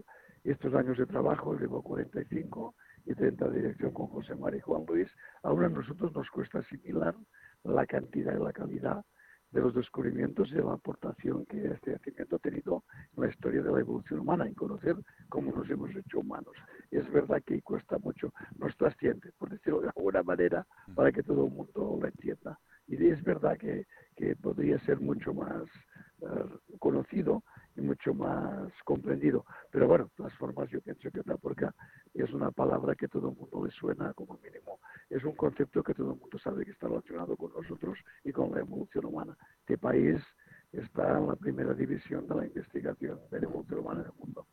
[SPEAKER 15] estos años de trabajo, llevo 45 y 30 de dirección con José María y Juan Luis, aún a nosotros nos cuesta asimilar la cantidad y la calidad de los descubrimientos y de la aportación que este yacimiento ha tenido en la historia de la evolución humana, en conocer cómo nos hemos hecho humanos. Es verdad que cuesta mucho, nos trasciende, por decirlo de alguna manera, para que todo el mundo lo entienda. Y es verdad que, que podría ser mucho más eh, conocido y mucho más comprendido. Pero bueno, de todas formas yo pienso que Atapuerca es una palabra que todo el mundo le suena como mínimo. Es un concepto que todo el mundo sabe que está relacionado con nosotros y con la evolución humana. Este país está en la primera división de la investigación de la evolución humana en el mundo.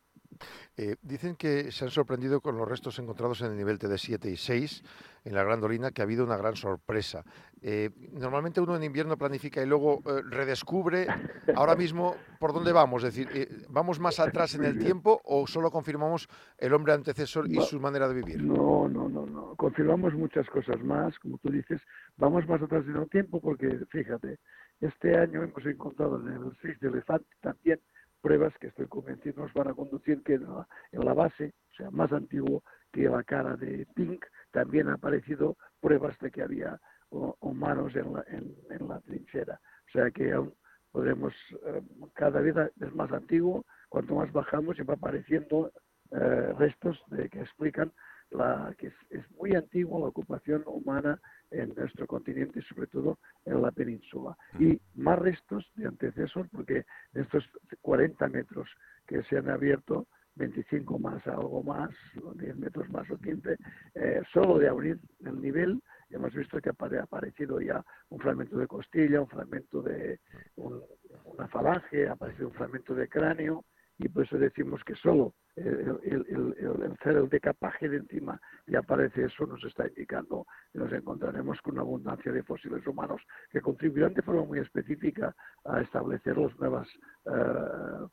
[SPEAKER 2] Eh, dicen que se han sorprendido con los restos encontrados en el nivel TD7 y 6 en la Gran Dolina, que ha habido una gran sorpresa. Eh, normalmente uno en invierno planifica y luego eh, redescubre. Ahora mismo, ¿por dónde vamos? Es decir, eh, ¿vamos más atrás en el tiempo o solo confirmamos el hombre antecesor y su manera de vivir?
[SPEAKER 15] No, no, no, no. Confirmamos muchas cosas más, como tú dices. Vamos más atrás en el tiempo porque, fíjate, este año hemos encontrado en el 6 de elefante también pruebas que estoy convencido nos van a conducir que en la, en la base, o sea, más antiguo que la cara de Pink, también han aparecido pruebas de que había hu- humanos en la, en, la trinchera. O sea que aún podemos, eh, cada vez es más antiguo, cuanto más bajamos y va apareciendo eh, restos de, que explican la, que es, es muy antigua la ocupación humana en nuestro continente y sobre todo en la península. Y más restos de antecesor porque de estos 40 metros que se han abierto, 25 más, algo más, o 10 metros más o 15, eh, solo de abrir el nivel, hemos visto que ha apare- aparecido ya un fragmento de costilla, un fragmento de un- una falange, ha aparecido un fragmento de cráneo, y por eso decimos que solo el, el, el, el- el decapaje de encima y aparece eso nos está indicando que nos encontraremos con una abundancia de fósiles humanos que contribuirán de forma muy específica a establecer las nuevas eh,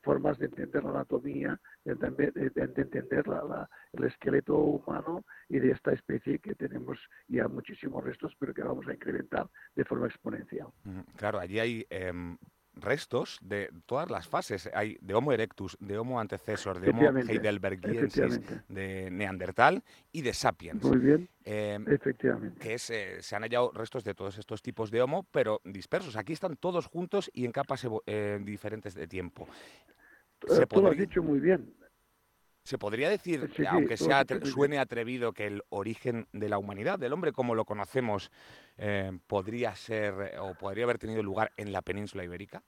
[SPEAKER 15] formas de entender la anatomía, de, de- de entender la- la- el esqueleto humano y de esta especie que tenemos ya muchísimos restos, pero que vamos a incrementar de forma exponencial.
[SPEAKER 3] Claro, allí hay em, restos de todas las fases. Hay de Homo erectus, de Homo antecesor, de Homo heidelbergiensis, de Neandertal y de Sapiens.
[SPEAKER 15] Muy bien,
[SPEAKER 3] Em,
[SPEAKER 15] efectivamente.
[SPEAKER 3] que es, eh, se han hallado restos de todos estos tipos de Homo, pero dispersos. Aquí están todos juntos y en capas eh, diferentes de tiempo.
[SPEAKER 15] Tú lo has dicho muy bien.
[SPEAKER 3] Se podría decir,
[SPEAKER 15] Sí,
[SPEAKER 3] aunque sea atre- suene atrevido, que el origen de la humanidad, del hombre como lo conocemos, eh, podría ser eh, o podría haber tenido lugar en la península ibérica.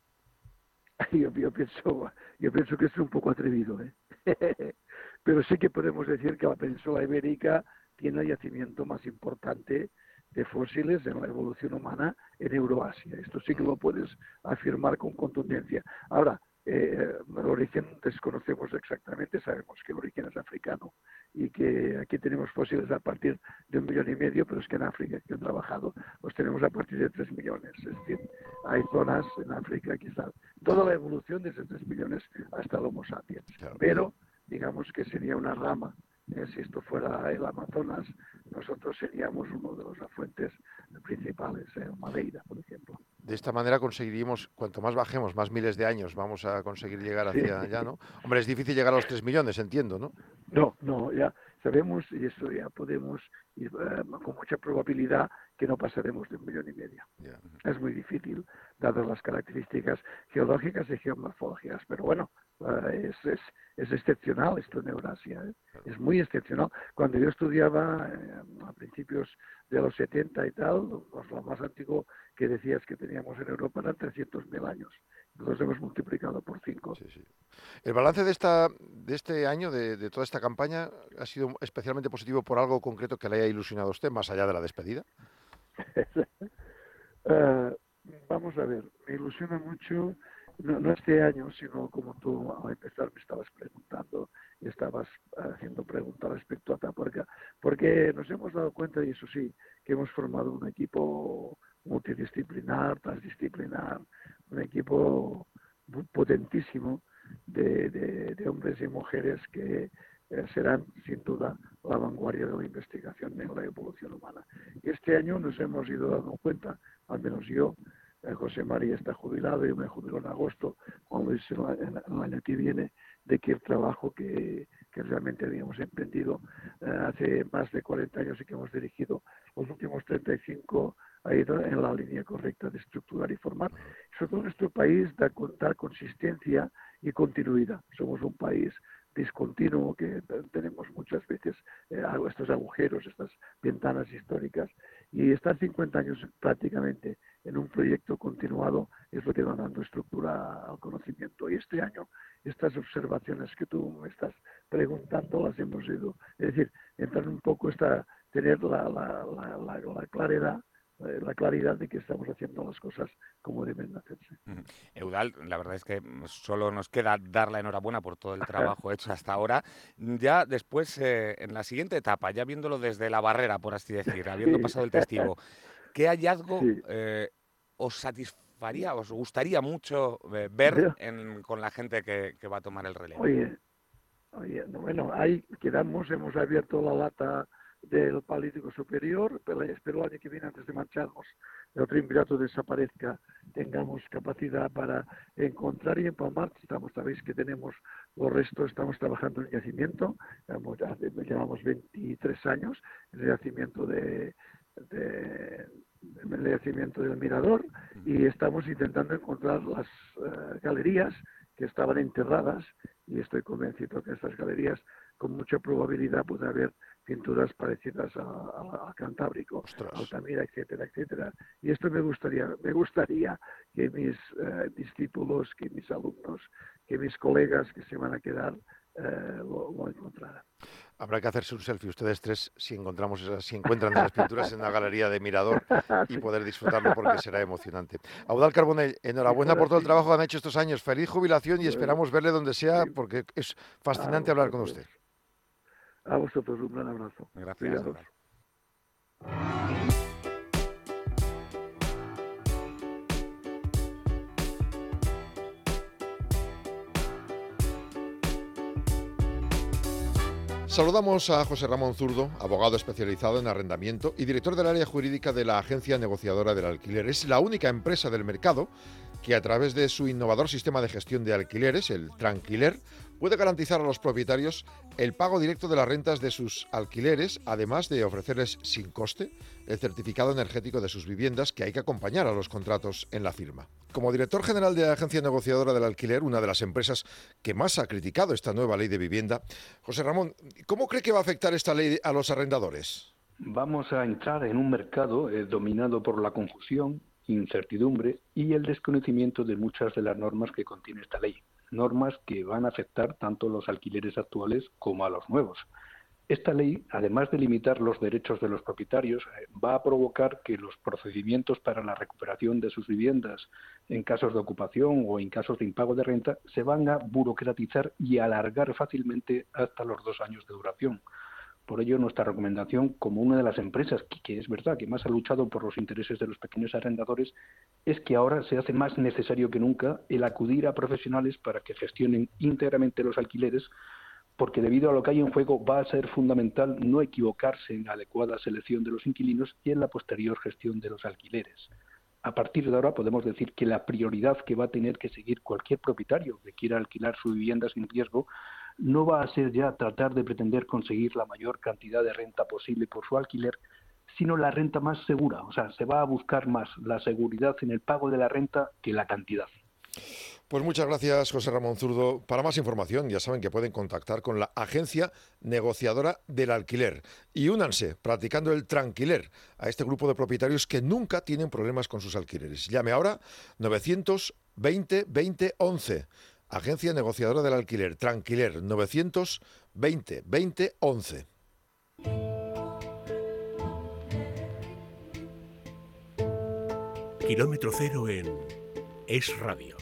[SPEAKER 15] Yo, yo pienso, yo pienso que es un poco atrevido, ¿eh? pero sí que podemos decir que la península ibérica tiene el yacimiento más importante de fósiles en la evolución humana en Euroasia. Esto sí que lo puedes afirmar con contundencia. Ahora, eh, el origen desconocemos exactamente, sabemos que el origen es africano y que aquí tenemos fósiles a partir de un millón y medio, pero es que en África, que he trabajado, los tenemos a partir de tres millones. Es decir, hay zonas en África quizás toda la evolución desde tres millones hasta el Homo sapiens. Pero digamos que sería una rama eh, si esto fuera el Amazonas, nosotros seríamos uno de los afluentes principales, eh, Madeira, por ejemplo.
[SPEAKER 2] De esta manera conseguiríamos, cuanto más bajemos, más miles de años vamos a conseguir llegar hacia allá, ¿no? Hombre, es difícil llegar a los 3 millones, entiendo, ¿no?
[SPEAKER 15] No, no, ya sabemos y eso ya podemos eh, con mucha probabilidad que no pasaremos de un millón y medio. Es muy difícil, dadas las características geológicas y geomorfológicas, pero bueno, es, es, es, excepcional esto en Eurasia, ¿eh? es muy excepcional. Cuando yo estudiaba eh, a principios de los 70 y tal, pues lo más antiguo que decías que teníamos en Europa eran 300.000 años. Los hemos multiplicado por 5.
[SPEAKER 2] ¿El balance de, esta, de este año, de, de, toda esta campaña, ha sido especialmente positivo por algo concreto que le haya ilusionado a usted, más allá de la despedida?
[SPEAKER 15] uh, vamos a ver, me ilusiona mucho, no, no, este año, sino como tú al empezar me estabas preguntando y estabas haciendo preguntas respecto a Tapuerca, porque nos hemos dado cuenta, y eso sí, que hemos formado un equipo multidisciplinar, transdisciplinar, un equipo potentísimo de, de, hombres y mujeres que eh, serán sin duda la vanguardia de la investigación en la evolución humana. Este año nos hemos ido dando cuenta, al menos yo, José María está jubilado, yo me jubilo en agosto, Juan Luis en, el año que viene, de que el trabajo que, que realmente habíamos emprendido eh, hace más de 40 años y que hemos dirigido los últimos 35 ha ido en la línea correcta de estructurar y formar. Sobre todo nuestro país da, da consistencia y continuidad. Somos un país discontinuo que tenemos muchas veces eh, estos agujeros, estas ventanas históricas y estar 50 años prácticamente en un proyecto continuado es lo que va dando estructura al conocimiento. Y este año estas observaciones que tú me estás preguntando las hemos ido, es decir, entrar un poco esta, tener la, la, la, la claridad la claridad de que estamos haciendo las cosas como deben hacerse.
[SPEAKER 3] Eudal, la verdad es que solo nos queda dar la enhorabuena por todo el trabajo hecho hasta ahora. Ya después, eh, en la siguiente etapa, ya viéndolo desde la barrera, por así decir, habiendo pasado el testigo, ¿qué hallazgo sí. eh, os satisfaría, os gustaría mucho eh, ver en, con la gente que, que, va a tomar el relevo?
[SPEAKER 15] Oye, oye bueno, ahí quedamos, hemos abierto la lata del Palítico Superior, pero espero el año que viene, antes de marcharnos, el triunvirato desaparezca, tengamos capacidad para encontrar y empalmar. Estamos, sabéis que tenemos los restos, estamos trabajando en el yacimiento, llevamos 23 años, en el yacimiento de, de el yacimiento del Mirador y estamos intentando encontrar las uh, galerías que estaban enterradas y estoy convencido que estas galerías con mucha probabilidad puede haber pinturas parecidas a, a, a Cantábrico,
[SPEAKER 2] Ostras.
[SPEAKER 15] Altamira, etcétera, etcétera. Y esto me gustaría, me gustaría que mis discípulos, que mis alumnos, que mis colegas que se van a quedar uh, lo, lo, encontraran.
[SPEAKER 2] Habrá que hacerse un selfie ustedes tres si encontramos esas, si encuentran las pinturas en la galería de Mirador y poder disfrutarlo porque será emocionante. Audal Carbonell, enhorabuena por todo el trabajo que han hecho estos años. Feliz jubilación y esperamos verle donde sea porque es fascinante hablar con usted.
[SPEAKER 15] A vosotros un gran abrazo.
[SPEAKER 3] Gracias.
[SPEAKER 2] Saludamos a José Ramón Zurdo, abogado especializado en arrendamiento y director del área jurídica de la Agencia Negociadora del Alquiler. Es la única empresa del mercado que a través de su innovador sistema de gestión de alquileres, el Tranquiler, puede garantizar a los propietarios el pago directo de las rentas de sus alquileres, además de ofrecerles sin coste el certificado energético de sus viviendas que hay que acompañar a los contratos en la firma. Como director general de la Agencia Negociadora del Alquiler, una de las empresas que más ha criticado esta nueva ley de vivienda, José Ramón, ¿cómo cree que va a afectar esta ley a los arrendadores?
[SPEAKER 14] Vamos a entrar en un mercado eh, dominado por la confusión, incertidumbre y el desconocimiento de muchas de las normas que contiene esta ley normas que van a afectar tanto a los alquileres actuales como a los nuevos. Esta ley, además de limitar los derechos de los propietarios, va a provocar que los procedimientos para la recuperación de sus viviendas en casos de ocupación o en casos de impago de renta se van a burocratizar y alargar fácilmente hasta los dos años de duración. Por ello, nuestra recomendación, como una de las empresas que, es verdad que más ha luchado por los intereses de los pequeños arrendadores, es que ahora se hace más necesario que nunca el acudir a profesionales para que gestionen íntegramente los alquileres, porque debido a lo que hay en juego va a ser fundamental no equivocarse en la adecuada selección de los inquilinos y en la posterior gestión de los alquileres. A partir de ahora podemos decir que la prioridad que va a tener que seguir cualquier propietario que quiera alquilar su vivienda sin riesgo no va a ser ya tratar de pretender conseguir la mayor cantidad de renta posible por su alquiler, sino la renta más segura. O sea, se va a buscar más la seguridad en el pago de la renta que la cantidad.
[SPEAKER 2] Pues muchas gracias, José Ramón Zurdo. Para más información, ya saben que pueden contactar con la Agencia Negociadora del Alquiler. Y únanse, practicando el tranquiler, a este grupo de propietarios que nunca tienen problemas con sus alquileres. Llame ahora 920 20 11. Agencia Negociadora del Alquiler, Tranquiler, 920 20 11.
[SPEAKER 1] Kilómetro cero en Es Radio.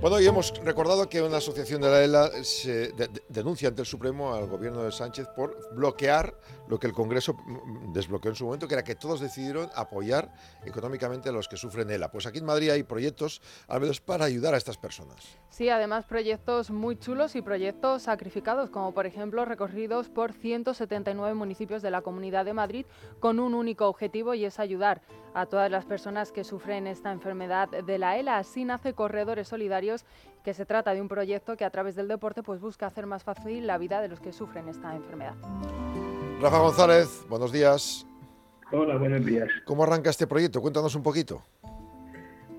[SPEAKER 2] Bueno, y hemos recordado que una asociación de la ELA se de- de- denuncia ante el Supremo al gobierno de Sánchez por bloquear lo que el Congreso mm, desbloqueó en su momento, que era que todos decidieron apoyar económicamente a los que sufren ELA. Pues aquí en Madrid hay proyectos, al menos para ayudar a estas personas.
[SPEAKER 16] Sí, además proyectos muy chulos y proyectos sacrificados, como por ejemplo recorridos por 179 municipios de la Comunidad de Madrid con un único objetivo y es ayudar a todas las personas que sufren esta enfermedad de la ELA. Así nace Corredores Solidarios, que se trata de un proyecto que a través del deporte pues busca hacer más fácil la vida de los que sufren esta enfermedad.
[SPEAKER 2] Rafa González, buenos días.
[SPEAKER 17] Hola, buenos días.
[SPEAKER 2] ¿Cómo arranca este proyecto? Cuéntanos un poquito.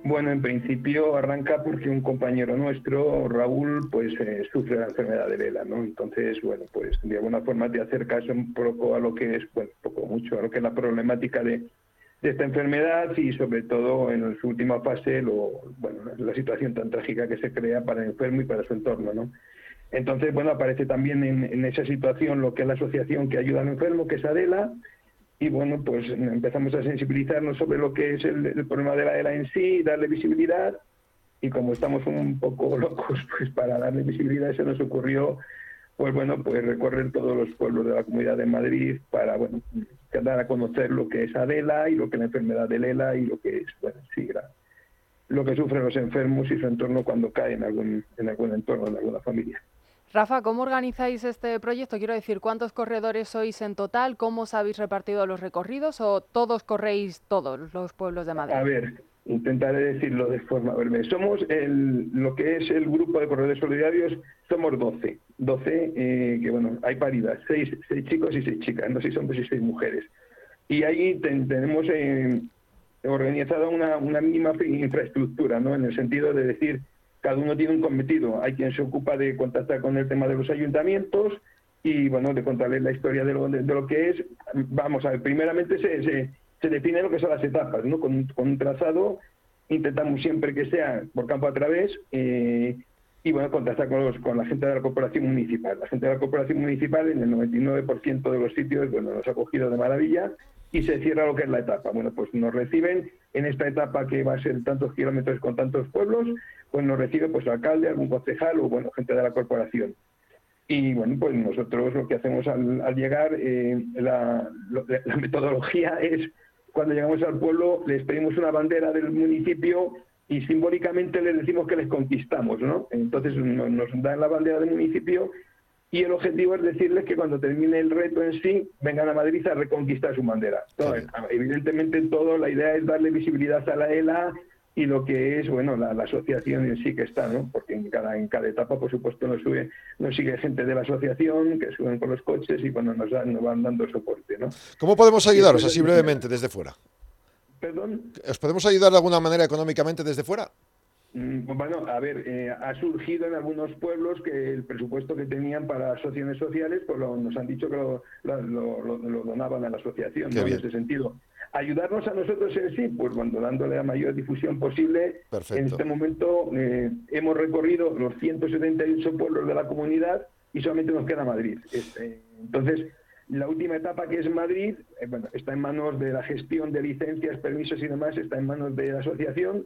[SPEAKER 17] Bueno, en principio arranca porque un compañero nuestro, Raúl, pues eh, sufre la enfermedad de Vela, ¿no? Entonces, bueno, pues de alguna forma de hacer caso un poco a lo que es, bueno, poco mucho, a lo que es la problemática de, de esta enfermedad y sobre todo en su última fase, lo, bueno, la situación tan trágica que se crea para el enfermo y para su entorno, ¿no? Entonces, bueno, aparece también en, en esa situación lo que es la asociación que ayuda al enfermo, que es Adela, y bueno, pues empezamos a sensibilizarnos sobre lo que es el, el problema de la ELA en sí, darle visibilidad, y como estamos un poco locos, pues para darle visibilidad se nos ocurrió, pues bueno, pues recorrer todos los pueblos de la Comunidad de Madrid para, bueno, dar a conocer lo que es Adela y lo que es la enfermedad de Lela y lo que es, bueno, sí, la- lo que sufren los enfermos y su entorno cuando cae en algún, en algún entorno, en alguna familia.
[SPEAKER 16] Rafa, ¿cómo organizáis este proyecto? Quiero decir, ¿cuántos corredores sois en total? ¿Cómo os habéis repartido los recorridos o todos corréis todos los pueblos de Madrid?
[SPEAKER 17] A ver, intentaré decirlo de forma breve. Somos el, lo que es el grupo de corredores solidarios, somos 12. 12, eh, que bueno, hay paridad, 6, chicos y 6 chicas, no 6 hombres y 6 mujeres. Y ahí ten- tenemos eh, organizada una, una mínima infraestructura, ¿no? En el sentido de decir, cada uno tiene un cometido. Hay quien se ocupa de contactar con el tema de los ayuntamientos y, bueno, de contarles la historia de lo, de, de lo que es. Vamos a ver, primeramente se, se, se define lo que son las etapas, ¿no? Con, con un trazado intentamos siempre que sea por campo a través eh, y, bueno, contactar con, los, con la gente de la corporación municipal. La gente de la corporación municipal en el 99% de los sitios, bueno, nos ha cogido de maravilla y se cierra lo que es la etapa. Bueno, pues nos reciben en esta etapa que va a ser tantos kilómetros con tantos pueblos, pues nos recibe pues el alcalde, algún concejal o bueno, gente de la corporación. Y bueno, pues nosotros lo que hacemos al, llegar, eh, la metodología es cuando llegamos al pueblo, les pedimos una bandera del municipio y simbólicamente les decimos que les conquistamos, ¿no? Entonces no- nos dan la bandera del municipio y el objetivo es decirles que cuando termine el reto en sí, vengan a Madrid a reconquistar su bandera. Entonces, evidentemente todo, la idea es darle visibilidad a la ELA y lo que es, bueno, la, la asociación en sí que está, ¿no? Porque en cada, en cada etapa, por supuesto, nos sube, nos sigue gente de la asociación que suben con los coches y bueno, nos, dan- nos van dando soporte, ¿no?
[SPEAKER 2] ¿Cómo podemos ayudaros así brevemente desde fuera?
[SPEAKER 17] Perdón.
[SPEAKER 2] ¿Os podemos ayudar de alguna manera económicamente desde fuera?
[SPEAKER 17] Mm, Bueno, a ver, eh, ha surgido en algunos pueblos que el presupuesto que tenían para asociaciones sociales, pues lo- nos han dicho que lo, lo- donaban a la asociación, ¿no? En ese sentido. Ayudarnos a nosotros en sí, pues bueno, dándole la mayor difusión posible.
[SPEAKER 2] Perfecto.
[SPEAKER 17] En este momento eh, hemos recorrido los 178 pueblos de la comunidad y solamente nos queda Madrid. Este, entonces, la última etapa que es Madrid, eh, bueno, está en manos de la gestión de licencias, permisos y demás, está en manos de la asociación.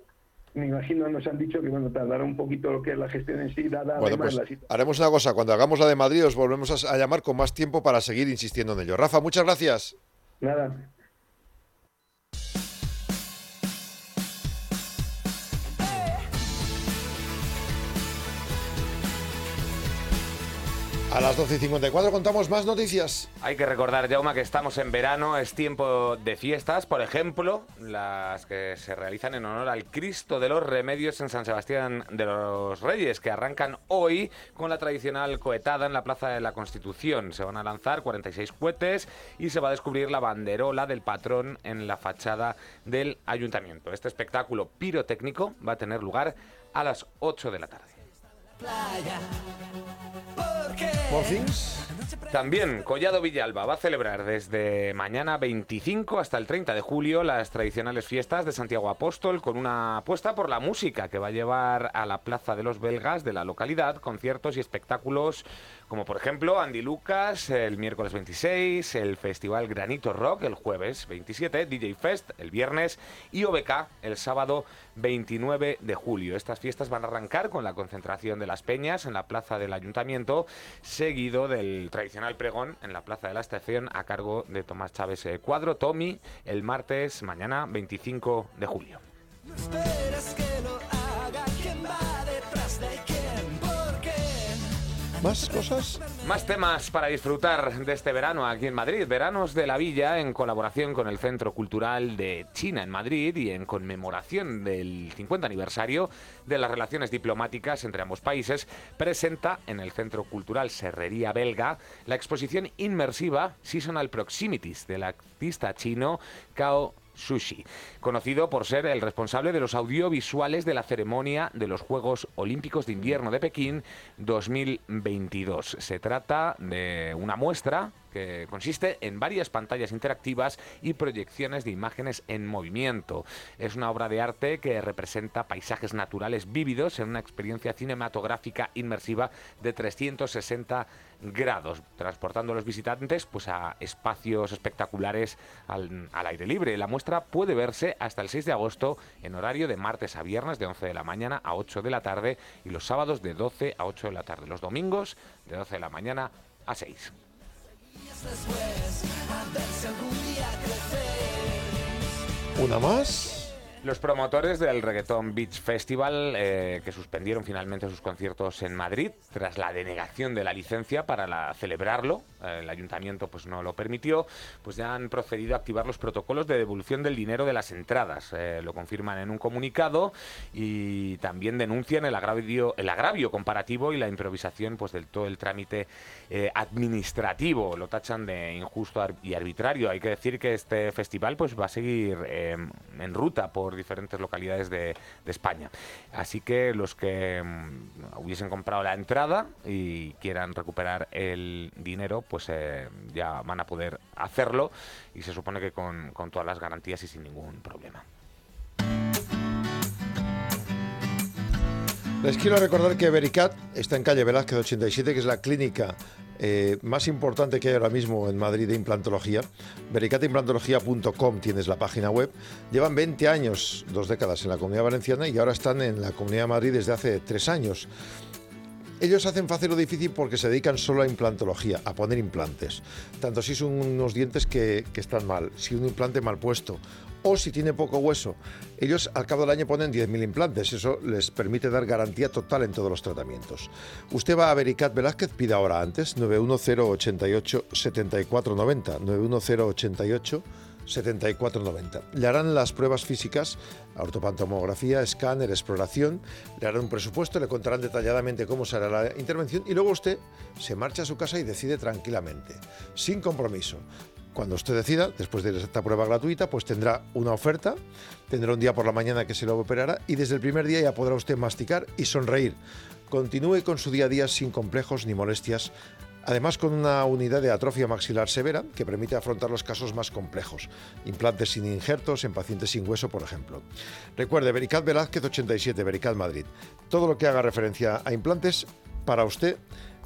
[SPEAKER 17] Me imagino, nos han dicho que bueno, tardará un poquito lo que es la gestión en sí, dada
[SPEAKER 2] Bueno,
[SPEAKER 17] además
[SPEAKER 2] pues
[SPEAKER 17] la situación.
[SPEAKER 2] haremos una cosa. Cuando hagamos la de Madrid os volvemos a, a llamar con más tiempo para seguir insistiendo en ello. Rafa, muchas gracias.
[SPEAKER 17] Nada.
[SPEAKER 2] A las 12 y 54 contamos más noticias.
[SPEAKER 3] Hay que recordar, Jauma, que estamos en verano, es tiempo de fiestas, por ejemplo, las que se realizan en honor al Cristo de los Remedios en San Sebastián de los Reyes, que arrancan hoy con la tradicional cohetada en la Plaza de la Constitución. Se van a lanzar 46 cohetes y se va a descubrir la banderola del patrón en la fachada del ayuntamiento. Este espectáculo pirotécnico va a tener lugar a las 8 de la tarde.
[SPEAKER 2] Por fin.
[SPEAKER 3] También Collado Villalba va a celebrar desde mañana 25 hasta el 30 de julio las tradicionales fiestas de Santiago Apóstol con una apuesta por la música que va a llevar a la Plaza de los Belgas de la localidad conciertos y espectáculos como por ejemplo Andy Lucas el miércoles 26, el Festival Granito Rock el jueves 27, DJ Fest el viernes y OBK el sábado 29 de julio. Estas fiestas van a arrancar con la concentración de las peñas en la plaza del ayuntamiento, seguido del tradicional pregón en la plaza de la estación a cargo de Tomás Chávez eh, Cuadro, Tommy, el martes mañana 25 de julio.
[SPEAKER 2] ¿Más cosas?
[SPEAKER 3] Más temas para disfrutar de este verano aquí en Madrid. Veranos de la Villa en colaboración con el Centro Cultural de China en Madrid y en conmemoración del 50 aniversario de las relaciones diplomáticas entre ambos países, presenta en el Centro Cultural Serrería Belga la exposición inmersiva Seasonal Proximities del artista chino Cao Sushi, conocido por ser el responsable de los audiovisuales de la ceremonia de los Juegos Olímpicos de Invierno de Pekín 2022. Se trata de una muestra que consiste en varias pantallas interactivas y proyecciones de imágenes en movimiento. Es una obra de arte que representa paisajes naturales vívidos en una experiencia cinematográfica inmersiva de 360 grados, transportando a los visitantes pues, a espacios espectaculares al, al aire libre. La muestra puede verse hasta el 6 de agosto en horario de martes a viernes de 11 de la mañana a 8 de la tarde y los sábados de 12 a 8 de la tarde. Los domingos de 12 de la mañana a 6.
[SPEAKER 2] ¿Una más?
[SPEAKER 3] Los promotores del Reggaeton Beach Festival, eh, que suspendieron finalmente sus conciertos en Madrid tras la denegación de la licencia para celebrarlo, el ayuntamiento pues no lo permitió, pues ya han procedido a activar los protocolos de devolución del dinero de las entradas. Eh, lo confirman en un comunicado y también denuncian el agravio, el agravio comparativo y la improvisación pues del todo el trámite eh, administrativo. Lo tachan de injusto y arbitrario. Hay que decir que este festival pues va a seguir eh, en ruta por diferentes localidades de, de España. Así que los que mm, hubiesen comprado la entrada y quieran recuperar el dinero, pues eh, ya van a poder hacerlo y se supone que con, con todas las garantías y sin ningún problema.
[SPEAKER 2] Les quiero recordar que Vericat está en calle Velázquez 87, que es la clínica eh, más importante que hay ahora mismo en Madrid de implantología. Vericatimplantología.com tienes la página web. Llevan 20 años, dos décadas en la Comunidad Valenciana y ahora están en la Comunidad de Madrid desde hace tres años. Ellos hacen fácil o difícil porque se dedican solo a implantología, a poner implantes. Tanto si son unos dientes que, están mal, si un implante mal puesto o si tiene poco hueso. Ellos al cabo del año ponen 10.000 implantes, eso les permite dar garantía total en todos los tratamientos. Usted va a Vericat Velázquez, pida ahora antes, 91088 7490, 91088 7490. Le harán las pruebas físicas, ortopantomografía, escáner, exploración, le harán un presupuesto, le contarán detalladamente cómo será la intervención y luego usted se marcha a su casa y decide tranquilamente, sin compromiso. Cuando usted decida, después de esta prueba gratuita, pues tendrá una oferta, tendrá un día por la mañana que se lo operará y desde el primer día ya podrá usted masticar y sonreír. Continúe con su día a día sin complejos ni molestias Además, con una unidad de atrofia maxilar severa que permite afrontar los casos más complejos, implantes sin injertos en pacientes sin hueso, por ejemplo. Recuerde, Vericat Velázquez 87, Vericat Madrid. Todo lo que haga referencia a implantes para usted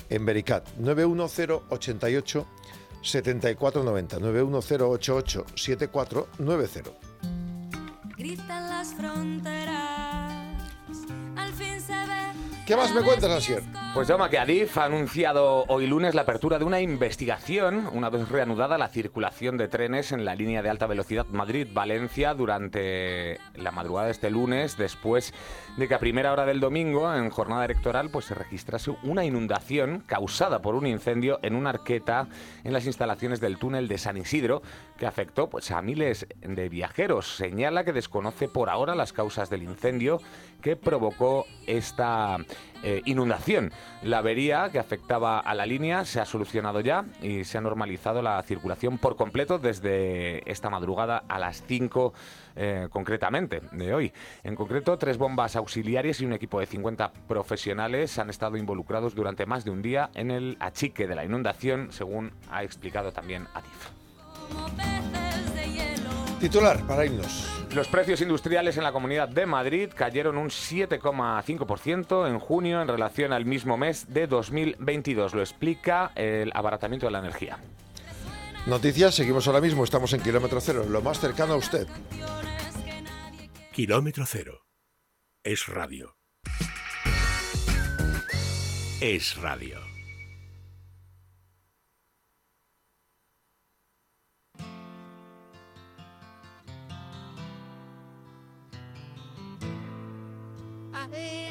[SPEAKER 2] en Vericat 91088 7490 91088 7490.
[SPEAKER 4] Gritan las fronteras al fin se ve.
[SPEAKER 2] ¿Qué más me cuentas, Asier?
[SPEAKER 3] Pues llama que Adif ha anunciado hoy lunes la apertura de una investigación, una vez reanudada la circulación de trenes en la línea de alta velocidad Madrid-Valencia durante la madrugada de este lunes, después de que a primera hora del domingo, en jornada electoral, pues se registrase una inundación causada por un incendio en una arqueta en las instalaciones del túnel de San Isidro, que afectó pues, a miles de viajeros. Señala que desconoce por ahora las causas del incendio que provocó esta eh, inundación. La avería que afectaba a la línea se ha solucionado ya y se ha normalizado la circulación por completo desde esta madrugada a las 5 eh, concretamente de hoy. En concreto, tres bombas auxiliares y un equipo de 50 profesionales han estado involucrados durante más de un día en el achique de la inundación, según ha explicado también Adif.
[SPEAKER 2] Titular para irnos.
[SPEAKER 3] Los precios industriales en la Comunidad de Madrid cayeron un 7,5% en junio en relación al mismo mes de 2022. Lo explica el abaratamiento de la energía.
[SPEAKER 2] Noticias, seguimos ahora mismo, estamos en kilómetro cero, lo más cercano a usted.
[SPEAKER 1] Kilómetro cero. Es radio. Es radio. Hey.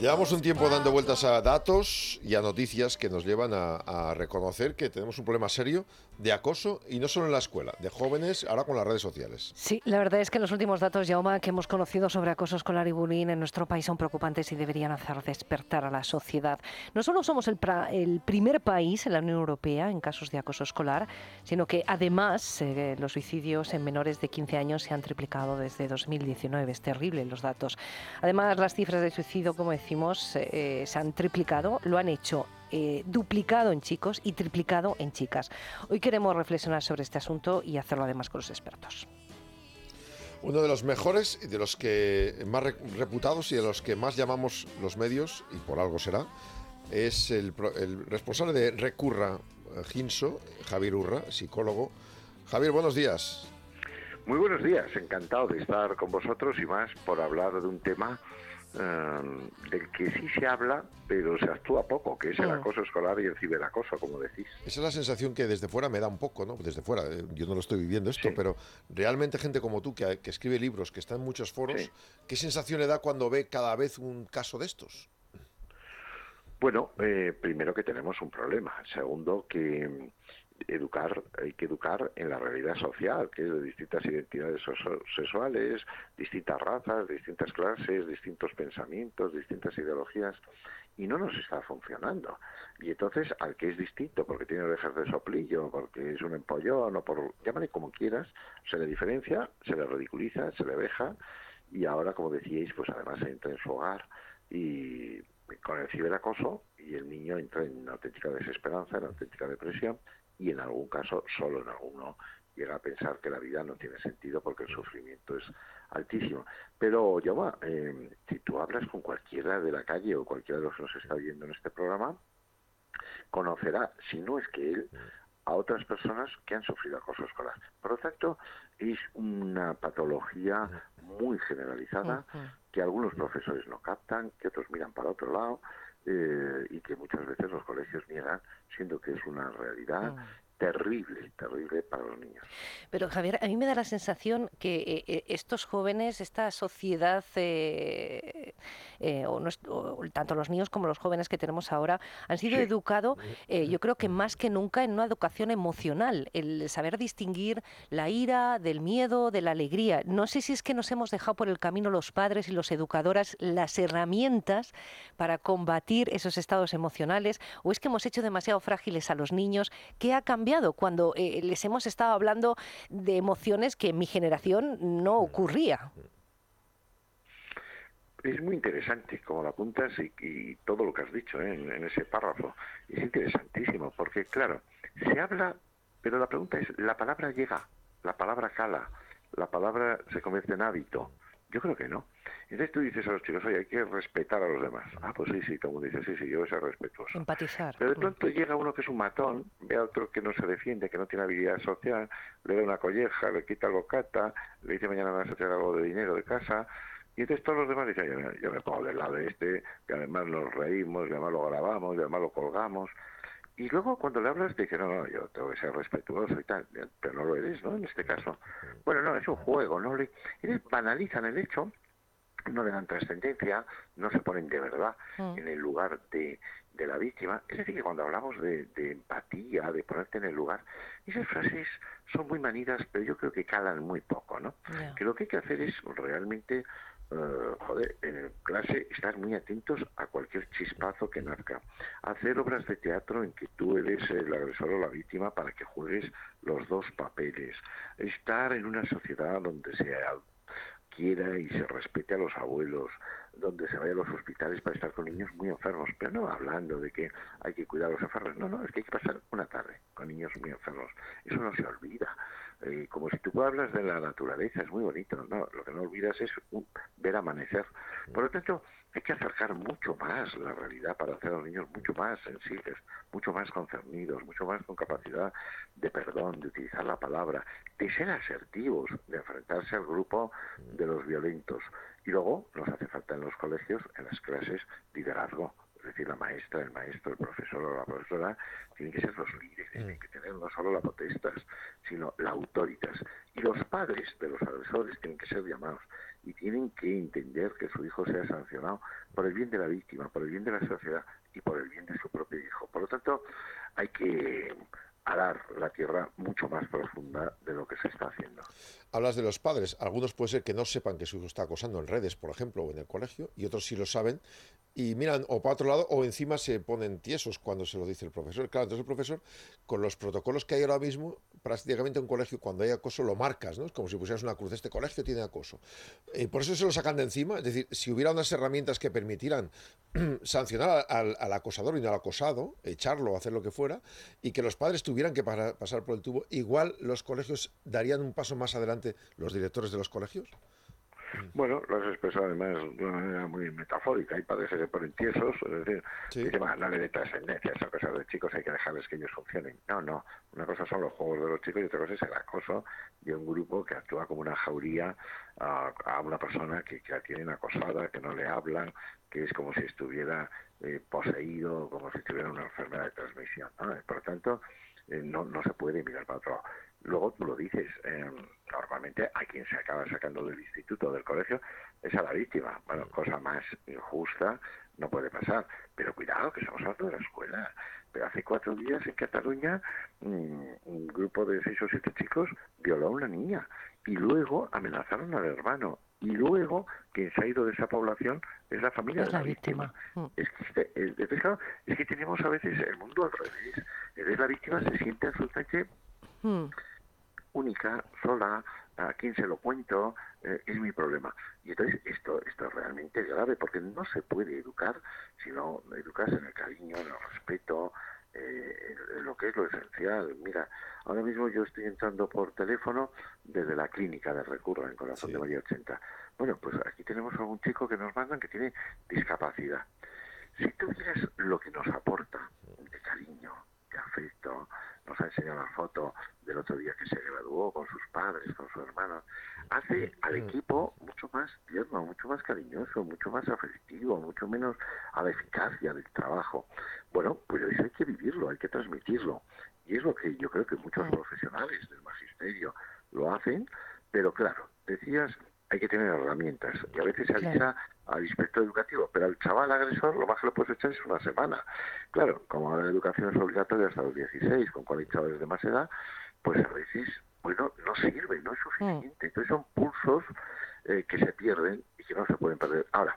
[SPEAKER 2] Llevamos un tiempo dando vueltas a datos y a noticias que nos llevan a, a, reconocer que tenemos un problema serio de acoso y no solo en la escuela, de jóvenes, ahora con las redes sociales.
[SPEAKER 18] Sí, la verdad es que los últimos datos, Yauma, que hemos conocido sobre acoso escolar y bullying en nuestro país son preocupantes y deberían hacer despertar a la sociedad. No solo somos el, pra, el primer país en la Unión Europea en casos de acoso escolar, sino que además eh, los suicidios en menores de 15 años se han triplicado desde 2019. Es terrible los datos. Además, las cifras de suicidio, como decimos, eh, se han triplicado, lo han hecho eh, duplicado en chicos y triplicado en chicas. Hoy queremos reflexionar sobre este asunto y hacerlo además con los expertos.
[SPEAKER 2] Uno de los mejores y de los que más reputados y de los que más llamamos los medios, y por algo será, es el, el responsable de Recurra Ginso, Javier Urra, psicólogo. Javier, buenos días.
[SPEAKER 19] Muy buenos días, encantado de estar con vosotros y más por hablar de un tema Um, del que sí se habla, pero se actúa poco, que es el acoso escolar y el ciberacoso, como decís.
[SPEAKER 2] Esa es la sensación que desde fuera me da un poco, ¿no? Desde fuera, eh, yo no lo estoy viviendo esto, sí. pero realmente gente como tú, que, que, escribe libros, que está en muchos foros, sí. ¿qué sensación le da cuando ve cada vez un caso de estos?
[SPEAKER 19] Bueno, eh, primero que tenemos un problema. Segundo, que educar, hay que educar en la realidad social, que es de distintas identidades sexuales, distintas razas, distintas clases, distintos pensamientos, distintas ideologías, y no nos está funcionando. Y entonces, al que es distinto, porque tiene orejas de soplillo, porque es un empollón, o por, llámale como quieras, se le diferencia, se le ridiculiza, se le deja, y ahora, como decíais, pues además entra en su hogar y con el ciberacoso y el niño entra en una auténtica desesperanza, en auténtica depresión y en algún caso, solo en alguno, llega a pensar que la vida no tiene sentido porque el sufrimiento es altísimo. Pero, Yoma, eh, si tú hablas con cualquiera de la calle o cualquiera de los que nos está viendo en este programa, conocerá, si no es que él, a otras personas que han sufrido acoso escolar. Por lo tanto, es una patología muy generalizada que algunos profesores no captan, que otros miran para otro lado eh, y que muchas veces los colegios niegan, siendo que es una realidad terrible, terrible para los niños.
[SPEAKER 18] Pero Javier, a mí me da la sensación que eh, estos jóvenes, esta sociedad, eh, eh, o, no, o, tanto los niños como los jóvenes que tenemos ahora, han sido sí. educados, eh, yo creo que más que nunca, en una educación emocional, el saber distinguir la ira del miedo, de la alegría. No sé si es que nos hemos dejado por el camino los padres y los educadoras las herramientas para combatir esos estados emocionales, o es que hemos hecho demasiado frágiles a los niños. ¿Qué ha cambiado? Cuando eh, les hemos estado hablando de emociones que en mi generación no ocurría.
[SPEAKER 19] Es muy interesante como lo apuntas y, y todo lo que has dicho ¿eh? en, en, ese párrafo. Es interesantísimo porque, claro, se habla, pero la pregunta es, la palabra llega, la palabra cala, la palabra se convierte en hábito Yo creo que no. Entonces tú dices a los chicos, oye, hay que respetar a los demás. Ah, pues sí, sí, como dices, sí, sí, yo voy a ser respetuoso.
[SPEAKER 18] Empatizar.
[SPEAKER 19] Pero de pronto llega uno que es un matón, ve a otro que no se defiende, que no tiene habilidad social, le da una colleja, le quita el bocata, le dice mañana me vas a traer algo de dinero de casa, y entonces todos los demás dicen, yo, me- yo me pongo del lado de este, que además nos reímos, y además lo grabamos, y además lo colgamos. Y luego cuando le hablas te dice, no, no, yo tengo que ser respetuoso y tal, pero no lo eres, ¿no? En este caso. Bueno, no, es un juego, ¿no? Le, le banalizan el hecho, no le dan trascendencia, no se ponen de verdad en el lugar de, de la víctima. Es decir, que cuando hablamos de, de empatía, de ponerte en el lugar, esas frases son muy manidas, pero yo creo que calan muy poco, ¿no? Que lo que hay que hacer es realmente, eh, joder, en clase estar muy atentos a cualquier chispazo que nazca. Hacer obras de teatro en que tú eres el agresor o la víctima para que juegues los dos papeles. Estar en una sociedad donde se quiera y se respete a los abuelos, donde se vaya a los hospitales para estar con niños muy enfermos, pero no hablando de que hay que cuidar a los enfermos, no, no, es que hay que pasar una tarde con niños muy enfermos, eso no se olvida. Eh, como si tú hablas de la naturaleza, es muy bonito, no, lo que no olvidas es un- ver amanecer. Por lo tanto, hay que acercar mucho más la realidad para hacer a los niños mucho más sensibles, mucho más concernidos, mucho más con capacidad de perdón, de utilizar la palabra, de ser asertivos, de enfrentarse al grupo de los violentos. Y luego nos hace falta en los colegios, en las clases, liderazgo. Es decir, la maestra, el maestro, el profesor o la profesora tienen que ser los líderes, tienen que tener no solo la potestas, sino la autoritas. Y los padres de los agresores tienen que ser llamados y tienen que entender que su hijo sea sancionado por el bien de la víctima, por el bien de la sociedad y por el bien de su propio hijo. Por lo tanto, hay que arar la tierra mucho más profunda de lo que se está haciendo.
[SPEAKER 2] Hablas de los padres. Algunos puede ser que no sepan que su hijo está acosando en redes, por ejemplo, o en el colegio, y otros sí lo saben y miran o para otro lado o encima se ponen tiesos cuando se lo dice el profesor. Claro, entonces el profesor, con los protocolos que hay ahora mismo, prácticamente en un colegio cuando hay acoso lo marcas, ¿no? Es como si pusieras una cruz, este colegio tiene acoso. Eh, por eso se lo sacan de encima. Es decir, si hubiera unas herramientas que permitieran sancionar al, acosador y no al acosado, echarlo, hacer lo que fuera, y que los padres tuvieran que pasar por el tubo, igual los colegios darían un paso más adelante, los directores de los colegios.
[SPEAKER 19] Bueno, lo has expresado además de una manera muy metafórica. Hay padres que ponen tiesos, es decir, dice, "Va, no le dé trascendencia, esas cosas de chicos hay que dejarles que ellos funcionen. No, no. Una cosa son los juegos de los chicos y otra cosa es el acoso de un grupo que actúa como una jauría a, a una persona que, que la tienen acosada, que no le hablan, que es como si estuviera eh, poseído, como si tuviera una enfermedad de transmisión. ¿no? Por lo tanto, eh, no, no se puede mirar para otro lado. Luego tú lo dices, eh, normalmente a quien se acaba sacando del instituto, del colegio, es a la víctima. Bueno, cosa más injusta no puede pasar. Pero cuidado, que estamos hablando de la escuela. Pero hace cuatro días en Cataluña mm, un grupo de seis o siete chicos violó a una niña y luego amenazaron al hermano. Y luego quien se ha ido de esa población es la familia
[SPEAKER 18] Es
[SPEAKER 19] de
[SPEAKER 18] la
[SPEAKER 19] la víctima.
[SPEAKER 18] víctima.
[SPEAKER 19] Es que, este- es, entonces, claro, es que tenemos a veces el mundo al revés. Entonces la víctima se siente absolutamente
[SPEAKER 18] Mm.
[SPEAKER 19] Única, sola, a quién se lo cuento, eh, es mi problema. Y entonces esto, esto es realmente grave porque no se puede educar si no educas en el cariño, en el respeto, eh, en- en lo que es lo esencial. Mira, ahora mismo yo estoy entrando por teléfono desde la clínica de Recurra, en Corazón de María 80. Bueno, pues aquí tenemos a un chico que nos mandan que tiene discapacidad. Si tú vieras lo que nos aporta de cariño, de afecto, nos ha enseñado la foto del otro día que se graduó con sus padres, con su hermano, hace al equipo mucho más tierno, mucho más cariñoso, mucho más afectivo, mucho menos a la eficacia del trabajo. Bueno, pues eso hay que vivirlo, hay que transmitirlo. Y es lo que yo creo que muchos profesionales del magisterio lo hacen, pero claro, decías, hay que tener herramientas. Y a veces se avisa al inspector educativo, pero al chaval agresor lo más que le puedes echar es una semana. Claro, como la educación es obligatoria hasta los 16, con cual hay chavales de más edad, pues a veces, bueno, no sirve, no es suficiente. Entonces son pulsos eh, que se pierden y que no se pueden perder. Ahora,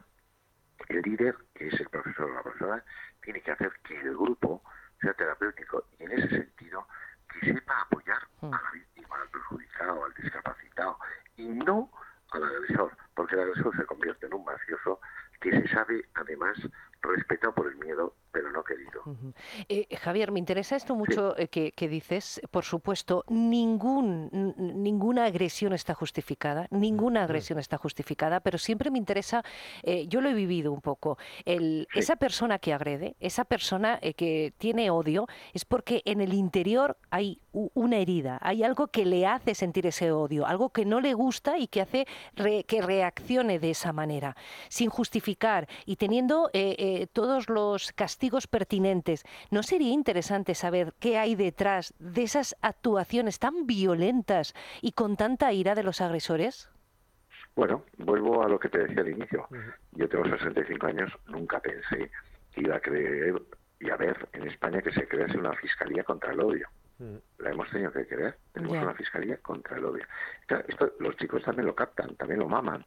[SPEAKER 19] el líder, que es el profesor o la profesora, tiene que hacer que el grupo sea terapéutico y en ese sentido que sepa apoyar a la víctima, al perjudicado, al discapacitado y no al agresor, porque el agresor se convierte en un mafioso que se sabe además respetado por el miedo pero no querido.
[SPEAKER 18] Ujú. Eh, Javier, me interesa esto mucho eh, que, que dices. Por supuesto, ningún, ninguna agresión está justificada, ninguna agresión está justificada, pero siempre me interesa, eh, yo lo he vivido un poco, el, esa persona que agrede, esa persona eh, que tiene odio, es porque en el interior hay una herida, hay algo que le hace sentir ese odio, algo que no le gusta y que hace re- que reaccione de esa manera, sin justificar y teniendo eh, eh, todos los castigos pertinentes. ¿No sería interesante saber qué hay detrás de esas actuaciones tan violentas y con tanta ira de los agresores?
[SPEAKER 19] Bueno, vuelvo a lo que te decía al inicio. Yo tengo 65 años, nunca pensé que iba a creer y a ver en España que se crease una fiscalía contra el odio. La hemos tenido que crear. Tenemos una fiscalía contra el odio. Esto los chicos también lo captan, también lo maman.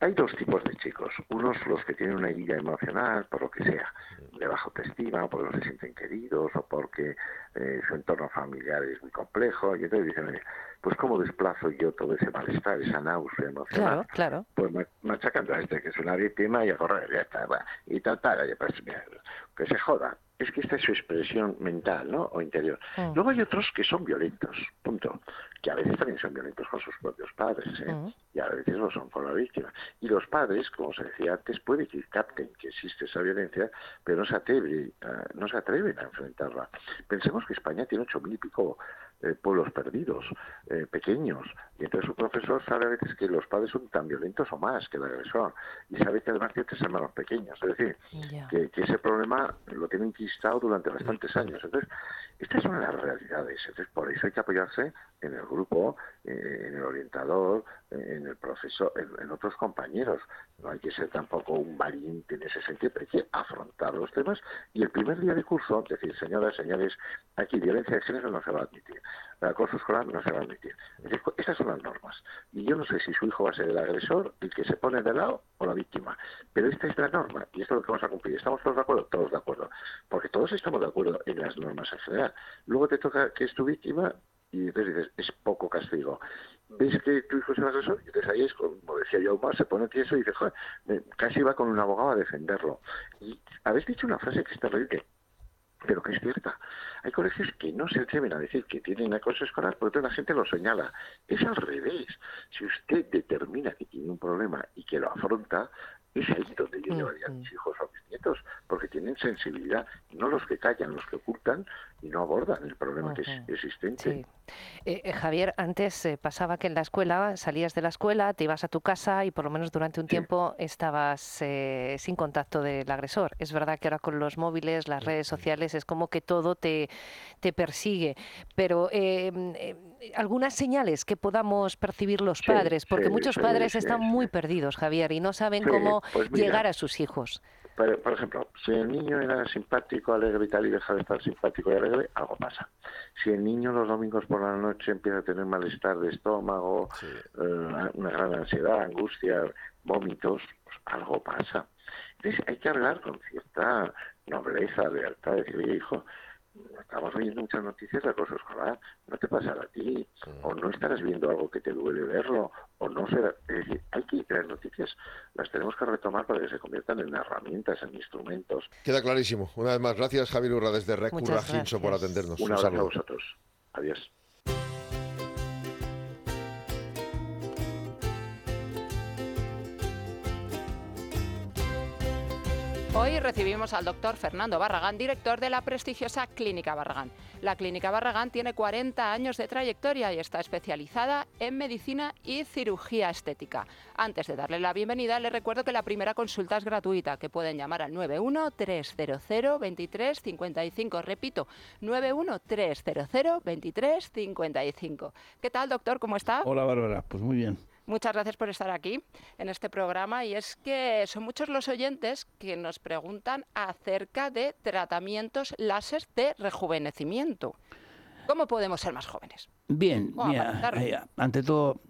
[SPEAKER 19] Hay dos tipos de chicos. Unos los que tienen una herida emocional, por lo que sea, de baja autoestima, o porque no se sienten queridos, o porque eh, su entorno familiar es muy complejo. Y entonces dicen, "Oye, pues ¿cómo desplazo yo todo ese malestar, esa náusea emocional?
[SPEAKER 18] Claro, claro.
[SPEAKER 19] Pues ma- machacando a este que es una víctima y a correr, ya está, va. y tal, tal, pues mira, que se joda. Es que esta es su expresión mental, ¿no? O interior.
[SPEAKER 20] Mm.
[SPEAKER 19] Luego hay otros que son violentos, punto. Que a veces también son violentos con sus propios padres, ¿eh?
[SPEAKER 20] Mm.
[SPEAKER 19] Y a veces lo son con la víctima. Y los padres, como se decía antes, puede que capten que existe esa violencia, pero no se, atreve, a- no se atreven a enfrentarla. Pensemos que España tiene ocho mil y pico eh, pueblos perdidos, eh, pequeños, y entonces su profesor sabe a veces que los padres son tan violentos o más que el agresor, y sabe que además tiene tres hermanos pequeños, es decir, que, que ese problema lo tiene enquistado durante bastantes años. Entonces, estas son las realidades, entonces por eso hay que apoyarse en el grupo, eh, en el orientador, en el profesor, en, otros compañeros. No hay que ser tampoco un valiente en ese sentido, pero hay que afrontar los temas y el primer día de curso, decir, señoras, señores, aquí violencia de género no se va a admitir, el acoso escolar no se va a admitir. Esas son las normas. Y yo no sé si su hijo va a ser el agresor, el que se pone de lado o la víctima, pero esta es la norma y esto es lo que vamos a cumplir. ¿Estamos todos de acuerdo? Todos de acuerdo. Porque todos estamos de acuerdo en las normas en general. Luego te toca que es tu víctima y entonces dices, es poco castigo. ¿Ves que tu hijo es agresor? Y entonces ahí es, como decía yo, se pone tieso y dice, joder, casi va con un abogado a defenderlo. Y habéis dicho una frase que es terrible, pero que es cierta. Hay colegios que no se atreven a decir que tienen acoso escolar porque la gente lo señala. Es al revés. Si usted determina que tiene un problema y que lo afronta, es ahí donde yo llevaría a mis hijos o a mis nietos, porque tienen sensibilidad, no los que callan, los que ocultan y no abordan el problema que es existente.
[SPEAKER 18] Eh, eh, Javier, antes eh, pasaba que en la escuela salías de la escuela, te ibas a tu casa y por lo menos durante un tiempo estabas eh, sin contacto del agresor. Es verdad que ahora con los móviles, las redes sociales, es como que todo te, te persigue. Pero eh, algunas señales que podamos percibir los
[SPEAKER 19] Sí,
[SPEAKER 18] padres, porque muchos padres están muy perdidos, Javier, y no saben cómo
[SPEAKER 19] pues mira.
[SPEAKER 18] llegar a sus hijos.
[SPEAKER 19] Pero, por ejemplo, si el niño era simpático, alegre y tal y deja de estar simpático y alegre, algo pasa. Si el niño los domingos por la noche empieza a tener malestar de estómago, eh, una gran ansiedad, angustia, vómitos, pues algo pasa. Entonces hay que hablar con cierta nobleza, lealtad, decir, oye, hijo, estamos oyendo muchas noticias de acoso escolar, no te pasará a ti, o no estarás viendo algo que te duele verlo, o no será... Es decir, hay que las noticias las tenemos que retomar para que se conviertan en herramientas, en instrumentos.
[SPEAKER 2] Queda clarísimo. Una vez más, gracias Javier Urra desde Recurra Ginso por atendernos.
[SPEAKER 19] Un
[SPEAKER 2] Un
[SPEAKER 19] abrazo a vosotros. Adiós.
[SPEAKER 20] Hoy recibimos al doctor Fernando Barragán, director de la prestigiosa Clínica Barragán. La Clínica Barragán tiene 40 años de trayectoria y está especializada en medicina y cirugía estética. Antes de darle la bienvenida, les recuerdo que la primera consulta es gratuita, que pueden llamar al 91-300-2355. Repito, 91-300-2355. ¿Qué tal, doctor? ¿Cómo está?
[SPEAKER 21] Hola Bárbara, pues muy bien.
[SPEAKER 20] Muchas gracias por estar aquí en este programa y es que son muchos los oyentes que nos preguntan acerca de tratamientos láser de rejuvenecimiento. ¿Cómo podemos ser más jóvenes?
[SPEAKER 21] Bien, mira, eh, ante todo,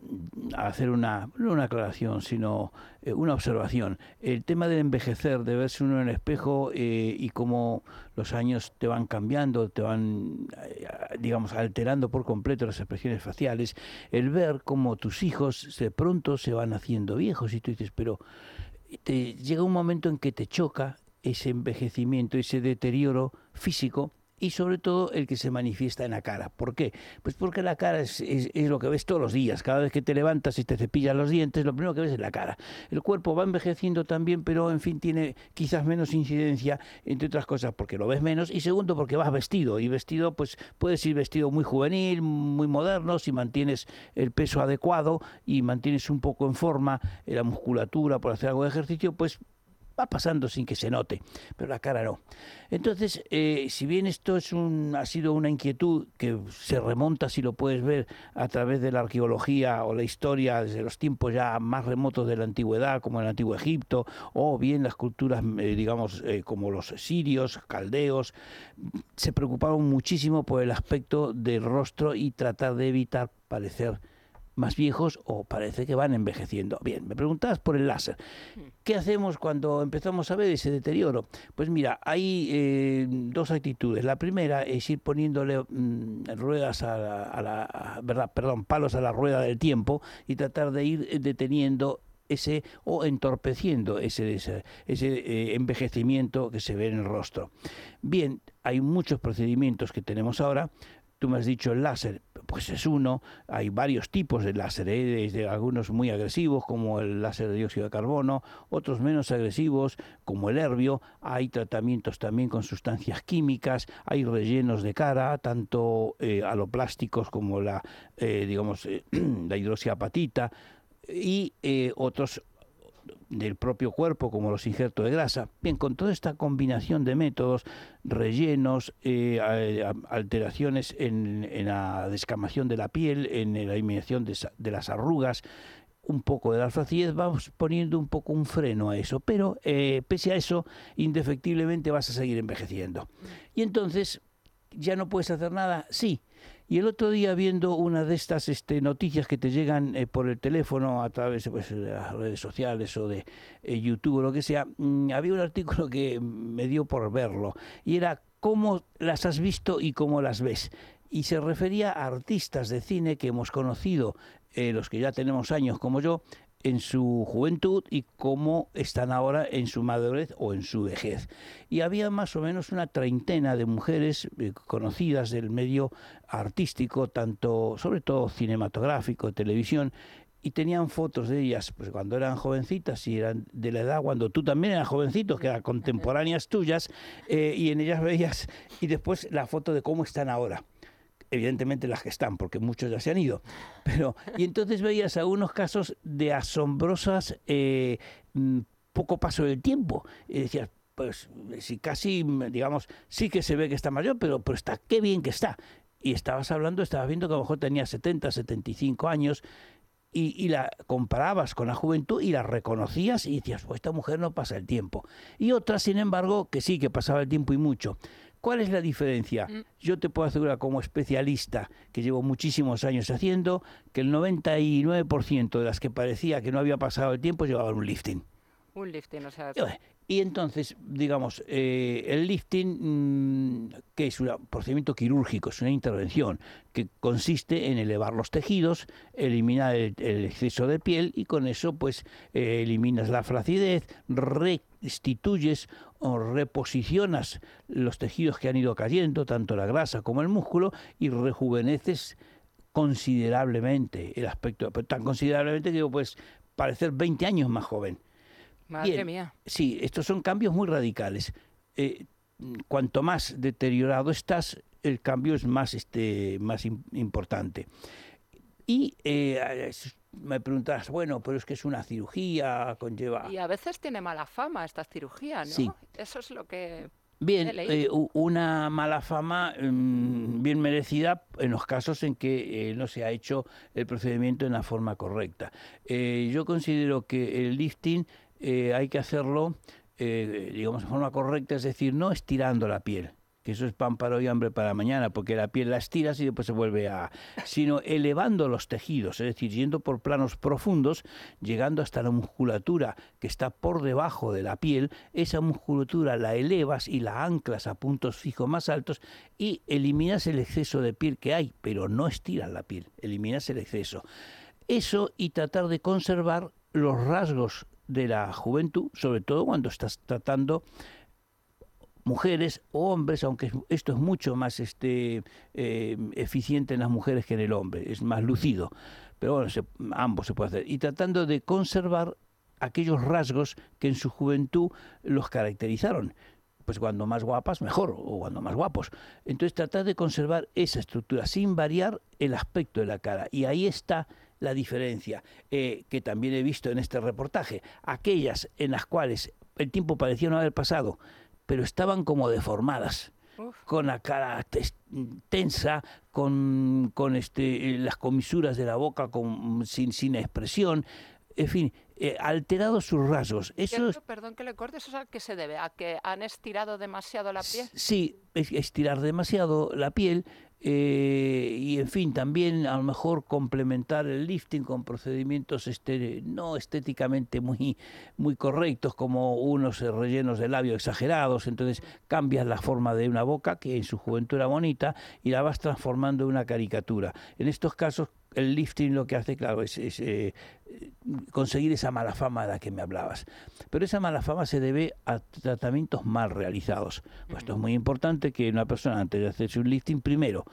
[SPEAKER 21] hacer una, no una aclaración, sino eh, una observación. El tema del envejecer, de verse uno en el espejo eh, y cómo los años te van cambiando, te van, eh, digamos, alterando por completo las expresiones faciales, el ver cómo tus hijos de pronto se van haciendo viejos y tú dices, pero te llega un momento en que te choca ese envejecimiento, ese deterioro físico y sobre todo el que se manifiesta en la cara. ¿Por qué? Pues porque la cara es, es- lo que ves todos los días. Cada vez que te levantas y te cepillas los dientes, lo primero que ves es la cara. El cuerpo va envejeciendo también, pero en fin tiene quizás menos incidencia, entre otras cosas porque lo ves menos y segundo porque vas vestido. Y vestido, pues puedes ir vestido muy juvenil, muy moderno, si mantienes el peso adecuado y mantienes un poco en forma eh, la musculatura por hacer algo de ejercicio, pues va pasando sin que se note, pero la cara no. Entonces, eh, si bien esto es un, ha sido una inquietud que se remonta, si lo puedes ver, a través de la arqueología o la historia desde los tiempos ya más remotos de la antigüedad, como el antiguo Egipto, o bien las culturas, eh, digamos, eh, como los sirios, caldeos, se preocupaban muchísimo por el aspecto del rostro y tratar de evitar parecer más viejos o parece que van envejeciendo. Bien, me preguntabas por el láser. ¿Qué hacemos cuando empezamos a ver ese deterioro? Pues mira, hay eh, dos actitudes. La primera es ir poniéndole mm, ruedas a la, a la- a- verdad, perdón, palos a la rueda del tiempo y tratar de ir eh, deteniendo ese o entorpeciendo ese, ese, ese, eh, envejecimiento que se ve en el rostro. Bien, hay muchos procedimientos que tenemos ahora. Tú me has dicho el láser, pues es uno. Hay varios tipos de láser, ¿eh? desde algunos muy agresivos, como el láser de dióxido de carbono, otros menos agresivos, como el herbio. Hay tratamientos también con sustancias químicas, hay rellenos de cara, tanto eh, aloplásticos como la, eh, digamos, eh, la hidroxiapatita, y eh, otros del propio cuerpo, como los injertos de grasa. Bien, con toda esta combinación de métodos, rellenos, eh, alteraciones en, la descamación de la piel, en la eliminación de las arrugas, un poco de la flacidez, vamos poniendo un poco un freno a eso, pero eh, pese a eso, indefectiblemente vas a seguir envejeciendo. Y entonces, ¿ya no puedes hacer nada? Sí. Y el otro día viendo una de estas este, noticias que te llegan eh, por el teléfono a través pues, de las redes sociales o de eh, YouTube o lo que sea, mm, había un artículo que me dio por verlo y era cómo las has visto y cómo las ves. Y se refería a artistas de cine que hemos conocido, eh, los que ya tenemos años como yo, en su juventud y cómo están ahora en su madurez o en su vejez. Y había más o menos una treintena de mujeres eh, conocidas del medio artístico, tanto, sobre todo cinematográfico, televisión, y tenían fotos de ellas pues, cuando eran jovencitas y eran de la edad cuando tú también eras jovencito, que eran contemporáneas tuyas, eh, y en ellas veías, y después la foto de cómo están ahora evidentemente las que están, porque muchos ya se han ido. Pero, y entonces veías algunos casos de asombrosas eh, mm, poco paso del tiempo. Y decías, pues si casi, digamos, sí que se ve que está mayor, pero, pero está, qué bien que está. Y estabas hablando, estabas viendo que a lo mejor tenía 70, 75 años. Y, y la comparabas con la juventud y la reconocías y decías, pues esta mujer no pasa el tiempo. Y otras, sin embargo, que sí, que pasaba el tiempo y mucho. ¿Cuál es la diferencia? Yo te puedo asegurar como especialista, que llevo muchísimos años haciendo, que el 99% de las que parecía que no había pasado el tiempo llevaban un lifting.
[SPEAKER 20] Un lifting, o sea...
[SPEAKER 21] Y entonces, digamos, eh, el lifting, mm, que es un procedimiento quirúrgico, es una intervención que consiste en elevar los tejidos, eliminar el, exceso de piel y con eso, pues, eh, eliminas la flacidez, restituyes o reposicionas los tejidos que han ido cayendo, tanto la grasa como el músculo, y rejuveneces considerablemente el aspecto, tan considerablemente que puedes parecer 20 años más joven.
[SPEAKER 20] Madre
[SPEAKER 21] Bien,
[SPEAKER 20] mía.
[SPEAKER 21] Sí, estos son cambios muy radicales. Eh, cuanto más deteriorado estás, el cambio es más, este, más im- importante. Y eh, me preguntarás, bueno, pero es que es una cirugía, conlleva...
[SPEAKER 20] Y a veces tiene mala fama esta cirugía, ¿no?
[SPEAKER 21] Sí.
[SPEAKER 20] Eso es lo que
[SPEAKER 21] Bien, eh, una mala fama mm, bien merecida en los casos en que eh, no se ha hecho el procedimiento en la forma correcta. Yo considero que el lifting eh, hay que hacerlo, eh, digamos, de forma correcta, es decir, no estirando la piel que eso es pan para hoy, hambre para mañana, porque la piel la estiras y después se vuelve a... sino elevando los tejidos, es decir, yendo por planos profundos, llegando hasta la musculatura que está por debajo de la piel, esa musculatura la elevas y la anclas a puntos fijos más altos y eliminas el exceso de piel que hay, pero no estiras la piel, eliminas el exceso. Eso y tratar de conservar los rasgos de la juventud, sobre todo cuando estás tratando mujeres o hombres, aunque esto es mucho más este, eh, eficiente en las mujeres que en el hombre, es más lucido. Pero bueno, ambos se puede hacer. Y tratando de conservar aquellos rasgos que en su juventud los caracterizaron. Pues cuando más guapas, mejor, o cuando más guapos. Entonces tratar de conservar esa estructura sin variar el aspecto de la cara. Y ahí está la diferencia eh, que también he visto en este reportaje. Aquellas en las cuales el tiempo parecía no haber pasado, pero estaban como deformadas con la cara tensa, con, con este, eh, las comisuras de la boca con, sin, sin expresión, en fin, eh, alterados sus rasgos. Eso es,
[SPEAKER 20] perdón que le corte, ¿eso es a qué se debe? ¿A que han estirado demasiado la piel?
[SPEAKER 21] sí, es- estirar demasiado la piel eh, y, en fin, también a lo mejor complementar el lifting con procedimientos este, no estéticamente muy, muy correctos, como unos eh, rellenos de labio exagerados. Entonces cambias la forma de una boca que en su juventud era bonita y la vas transformando en una caricatura. En estos casos, el lifting lo que hace, claro, es, es, eh, conseguir esa mala fama de la que me hablabas. Pero esa mala fama se debe a tratamientos mal realizados. Pues esto es muy importante que una persona, antes de hacerse un lifting, primero,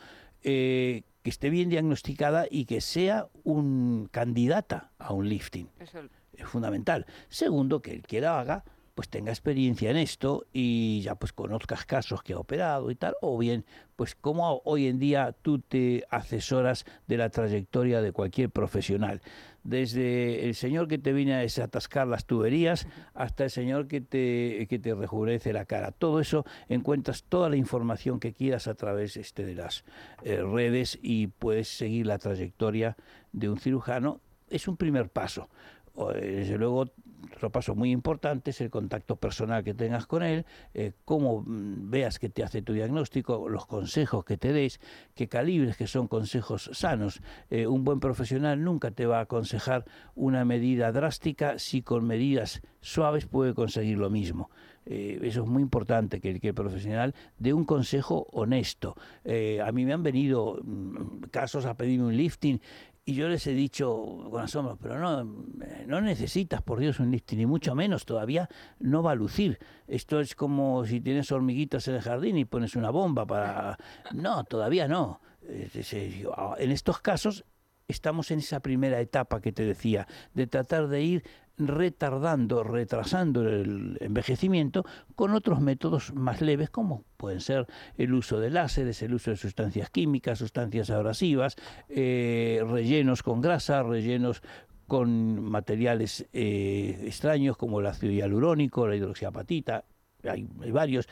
[SPEAKER 21] eh, que esté bien diagnosticada y que sea un candidata a un lifting.
[SPEAKER 20] Eso-
[SPEAKER 21] Es fundamental. Segundo, que el que la haga pues tenga experiencia en esto y ya pues conozcas casos que ha operado y tal, o bien pues como hoy en día tú te asesoras de la trayectoria de cualquier profesional, desde el señor que te viene a desatascar las tuberías hasta el señor que te, que te rejuvenece la cara. Todo eso encuentras toda la información que quieras a través este, de las eh, redes y puedes seguir la trayectoria de un cirujano. Es un primer paso. Desde luego, otro paso muy importante es el contacto personal que tengas con él, eh, cómo mm, veas que te hace tu diagnóstico, los consejos que te des, que calibres que son consejos sanos. Eh, un buen profesional nunca te va a aconsejar una medida drástica si con medidas suaves puede conseguir lo mismo. Eh, eso es muy importante, que que el profesional dé un consejo honesto. Eh, a mí me han venido mm, casos a pedirme un lifting y yo les he dicho con asombro, pero no, eh, no necesitas, por Dios, un lifting, ni mucho menos, todavía no va a lucir. Esto es como si tienes hormiguitas en el jardín y pones una bomba para... No, todavía no. Ah, En estos casos estamos en esa primera etapa que te decía, de tratar de ir retardando, retrasando el envejecimiento con otros métodos más leves como pueden ser el uso de láseres, el uso de sustancias químicas, sustancias abrasivas, eh, rellenos con grasa, rellenos con materiales eh, extraños como el ácido hialurónico, la hidroxiapatita, hay, hay varios.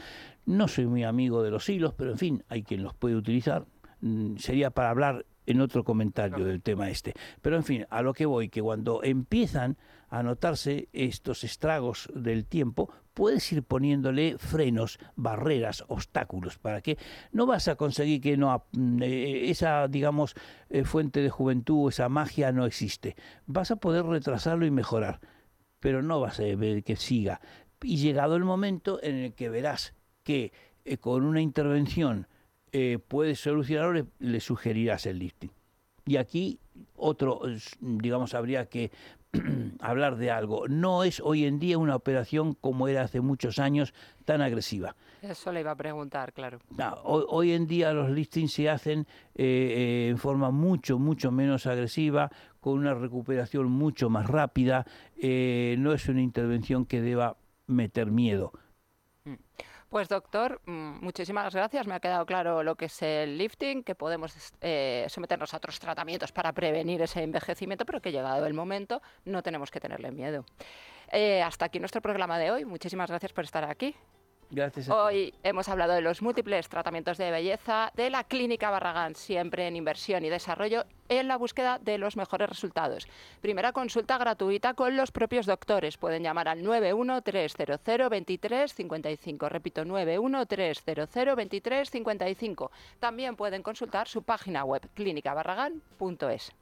[SPEAKER 21] No soy muy amigo de los hilos, pero en fin, hay quien los puede utilizar. Mm, Sería para hablar en otro comentario del tema este. Pero en fin, a lo que voy, que cuando empiezan a notarse estos estragos del tiempo, puedes ir poniéndole frenos, barreras, obstáculos, para que no vas a conseguir que no ap- eh, esa, digamos, eh, fuente de juventud, esa magia no existe. Vas a poder retrasarlo y mejorar, pero no vas a ver que siga. Y llegado el momento en el que verás que eh, con una intervención eh, puedes solucionarlo, le, le sugerirás el lifting. Y aquí otro, digamos, habría que hablar de algo. No es hoy en día una operación como era hace muchos años tan agresiva.
[SPEAKER 20] Eso le iba a preguntar, claro.
[SPEAKER 21] No, hoy, hoy en día los listings se hacen eh, eh, en forma mucho, mucho menos agresiva, con una recuperación mucho más rápida. eh, no es una intervención que deba meter miedo.
[SPEAKER 20] Pues doctor, mm, muchísimas gracias. Me ha quedado claro lo que es el lifting, que podemos eh, someternos a otros tratamientos para prevenir ese envejecimiento, pero que llegado el momento no tenemos que tenerle miedo. Eh, hasta aquí nuestro programa de hoy. Muchísimas gracias por estar aquí. Hoy hemos hablado de los múltiples tratamientos de belleza de la Clínica Barragán, siempre en inversión y desarrollo en la búsqueda de los mejores resultados. Primera consulta gratuita con los propios doctores. Pueden llamar al 913002355. Repito, 913002355. También pueden consultar su página web clínicabarragán.es.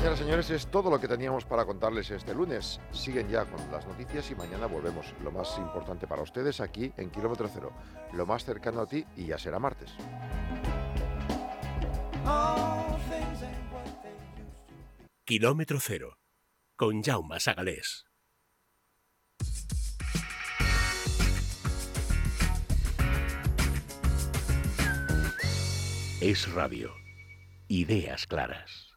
[SPEAKER 2] Señoras y señores, es todo lo que teníamos para contarles este lunes. Siguen ya con las noticias y mañana volvemos. Lo más importante para ustedes aquí en Kilómetro Cero, lo más cercano a ti y ya será martes.
[SPEAKER 1] Kilómetro cero. Con Jaume Sagalés. Es radio. Ideas claras.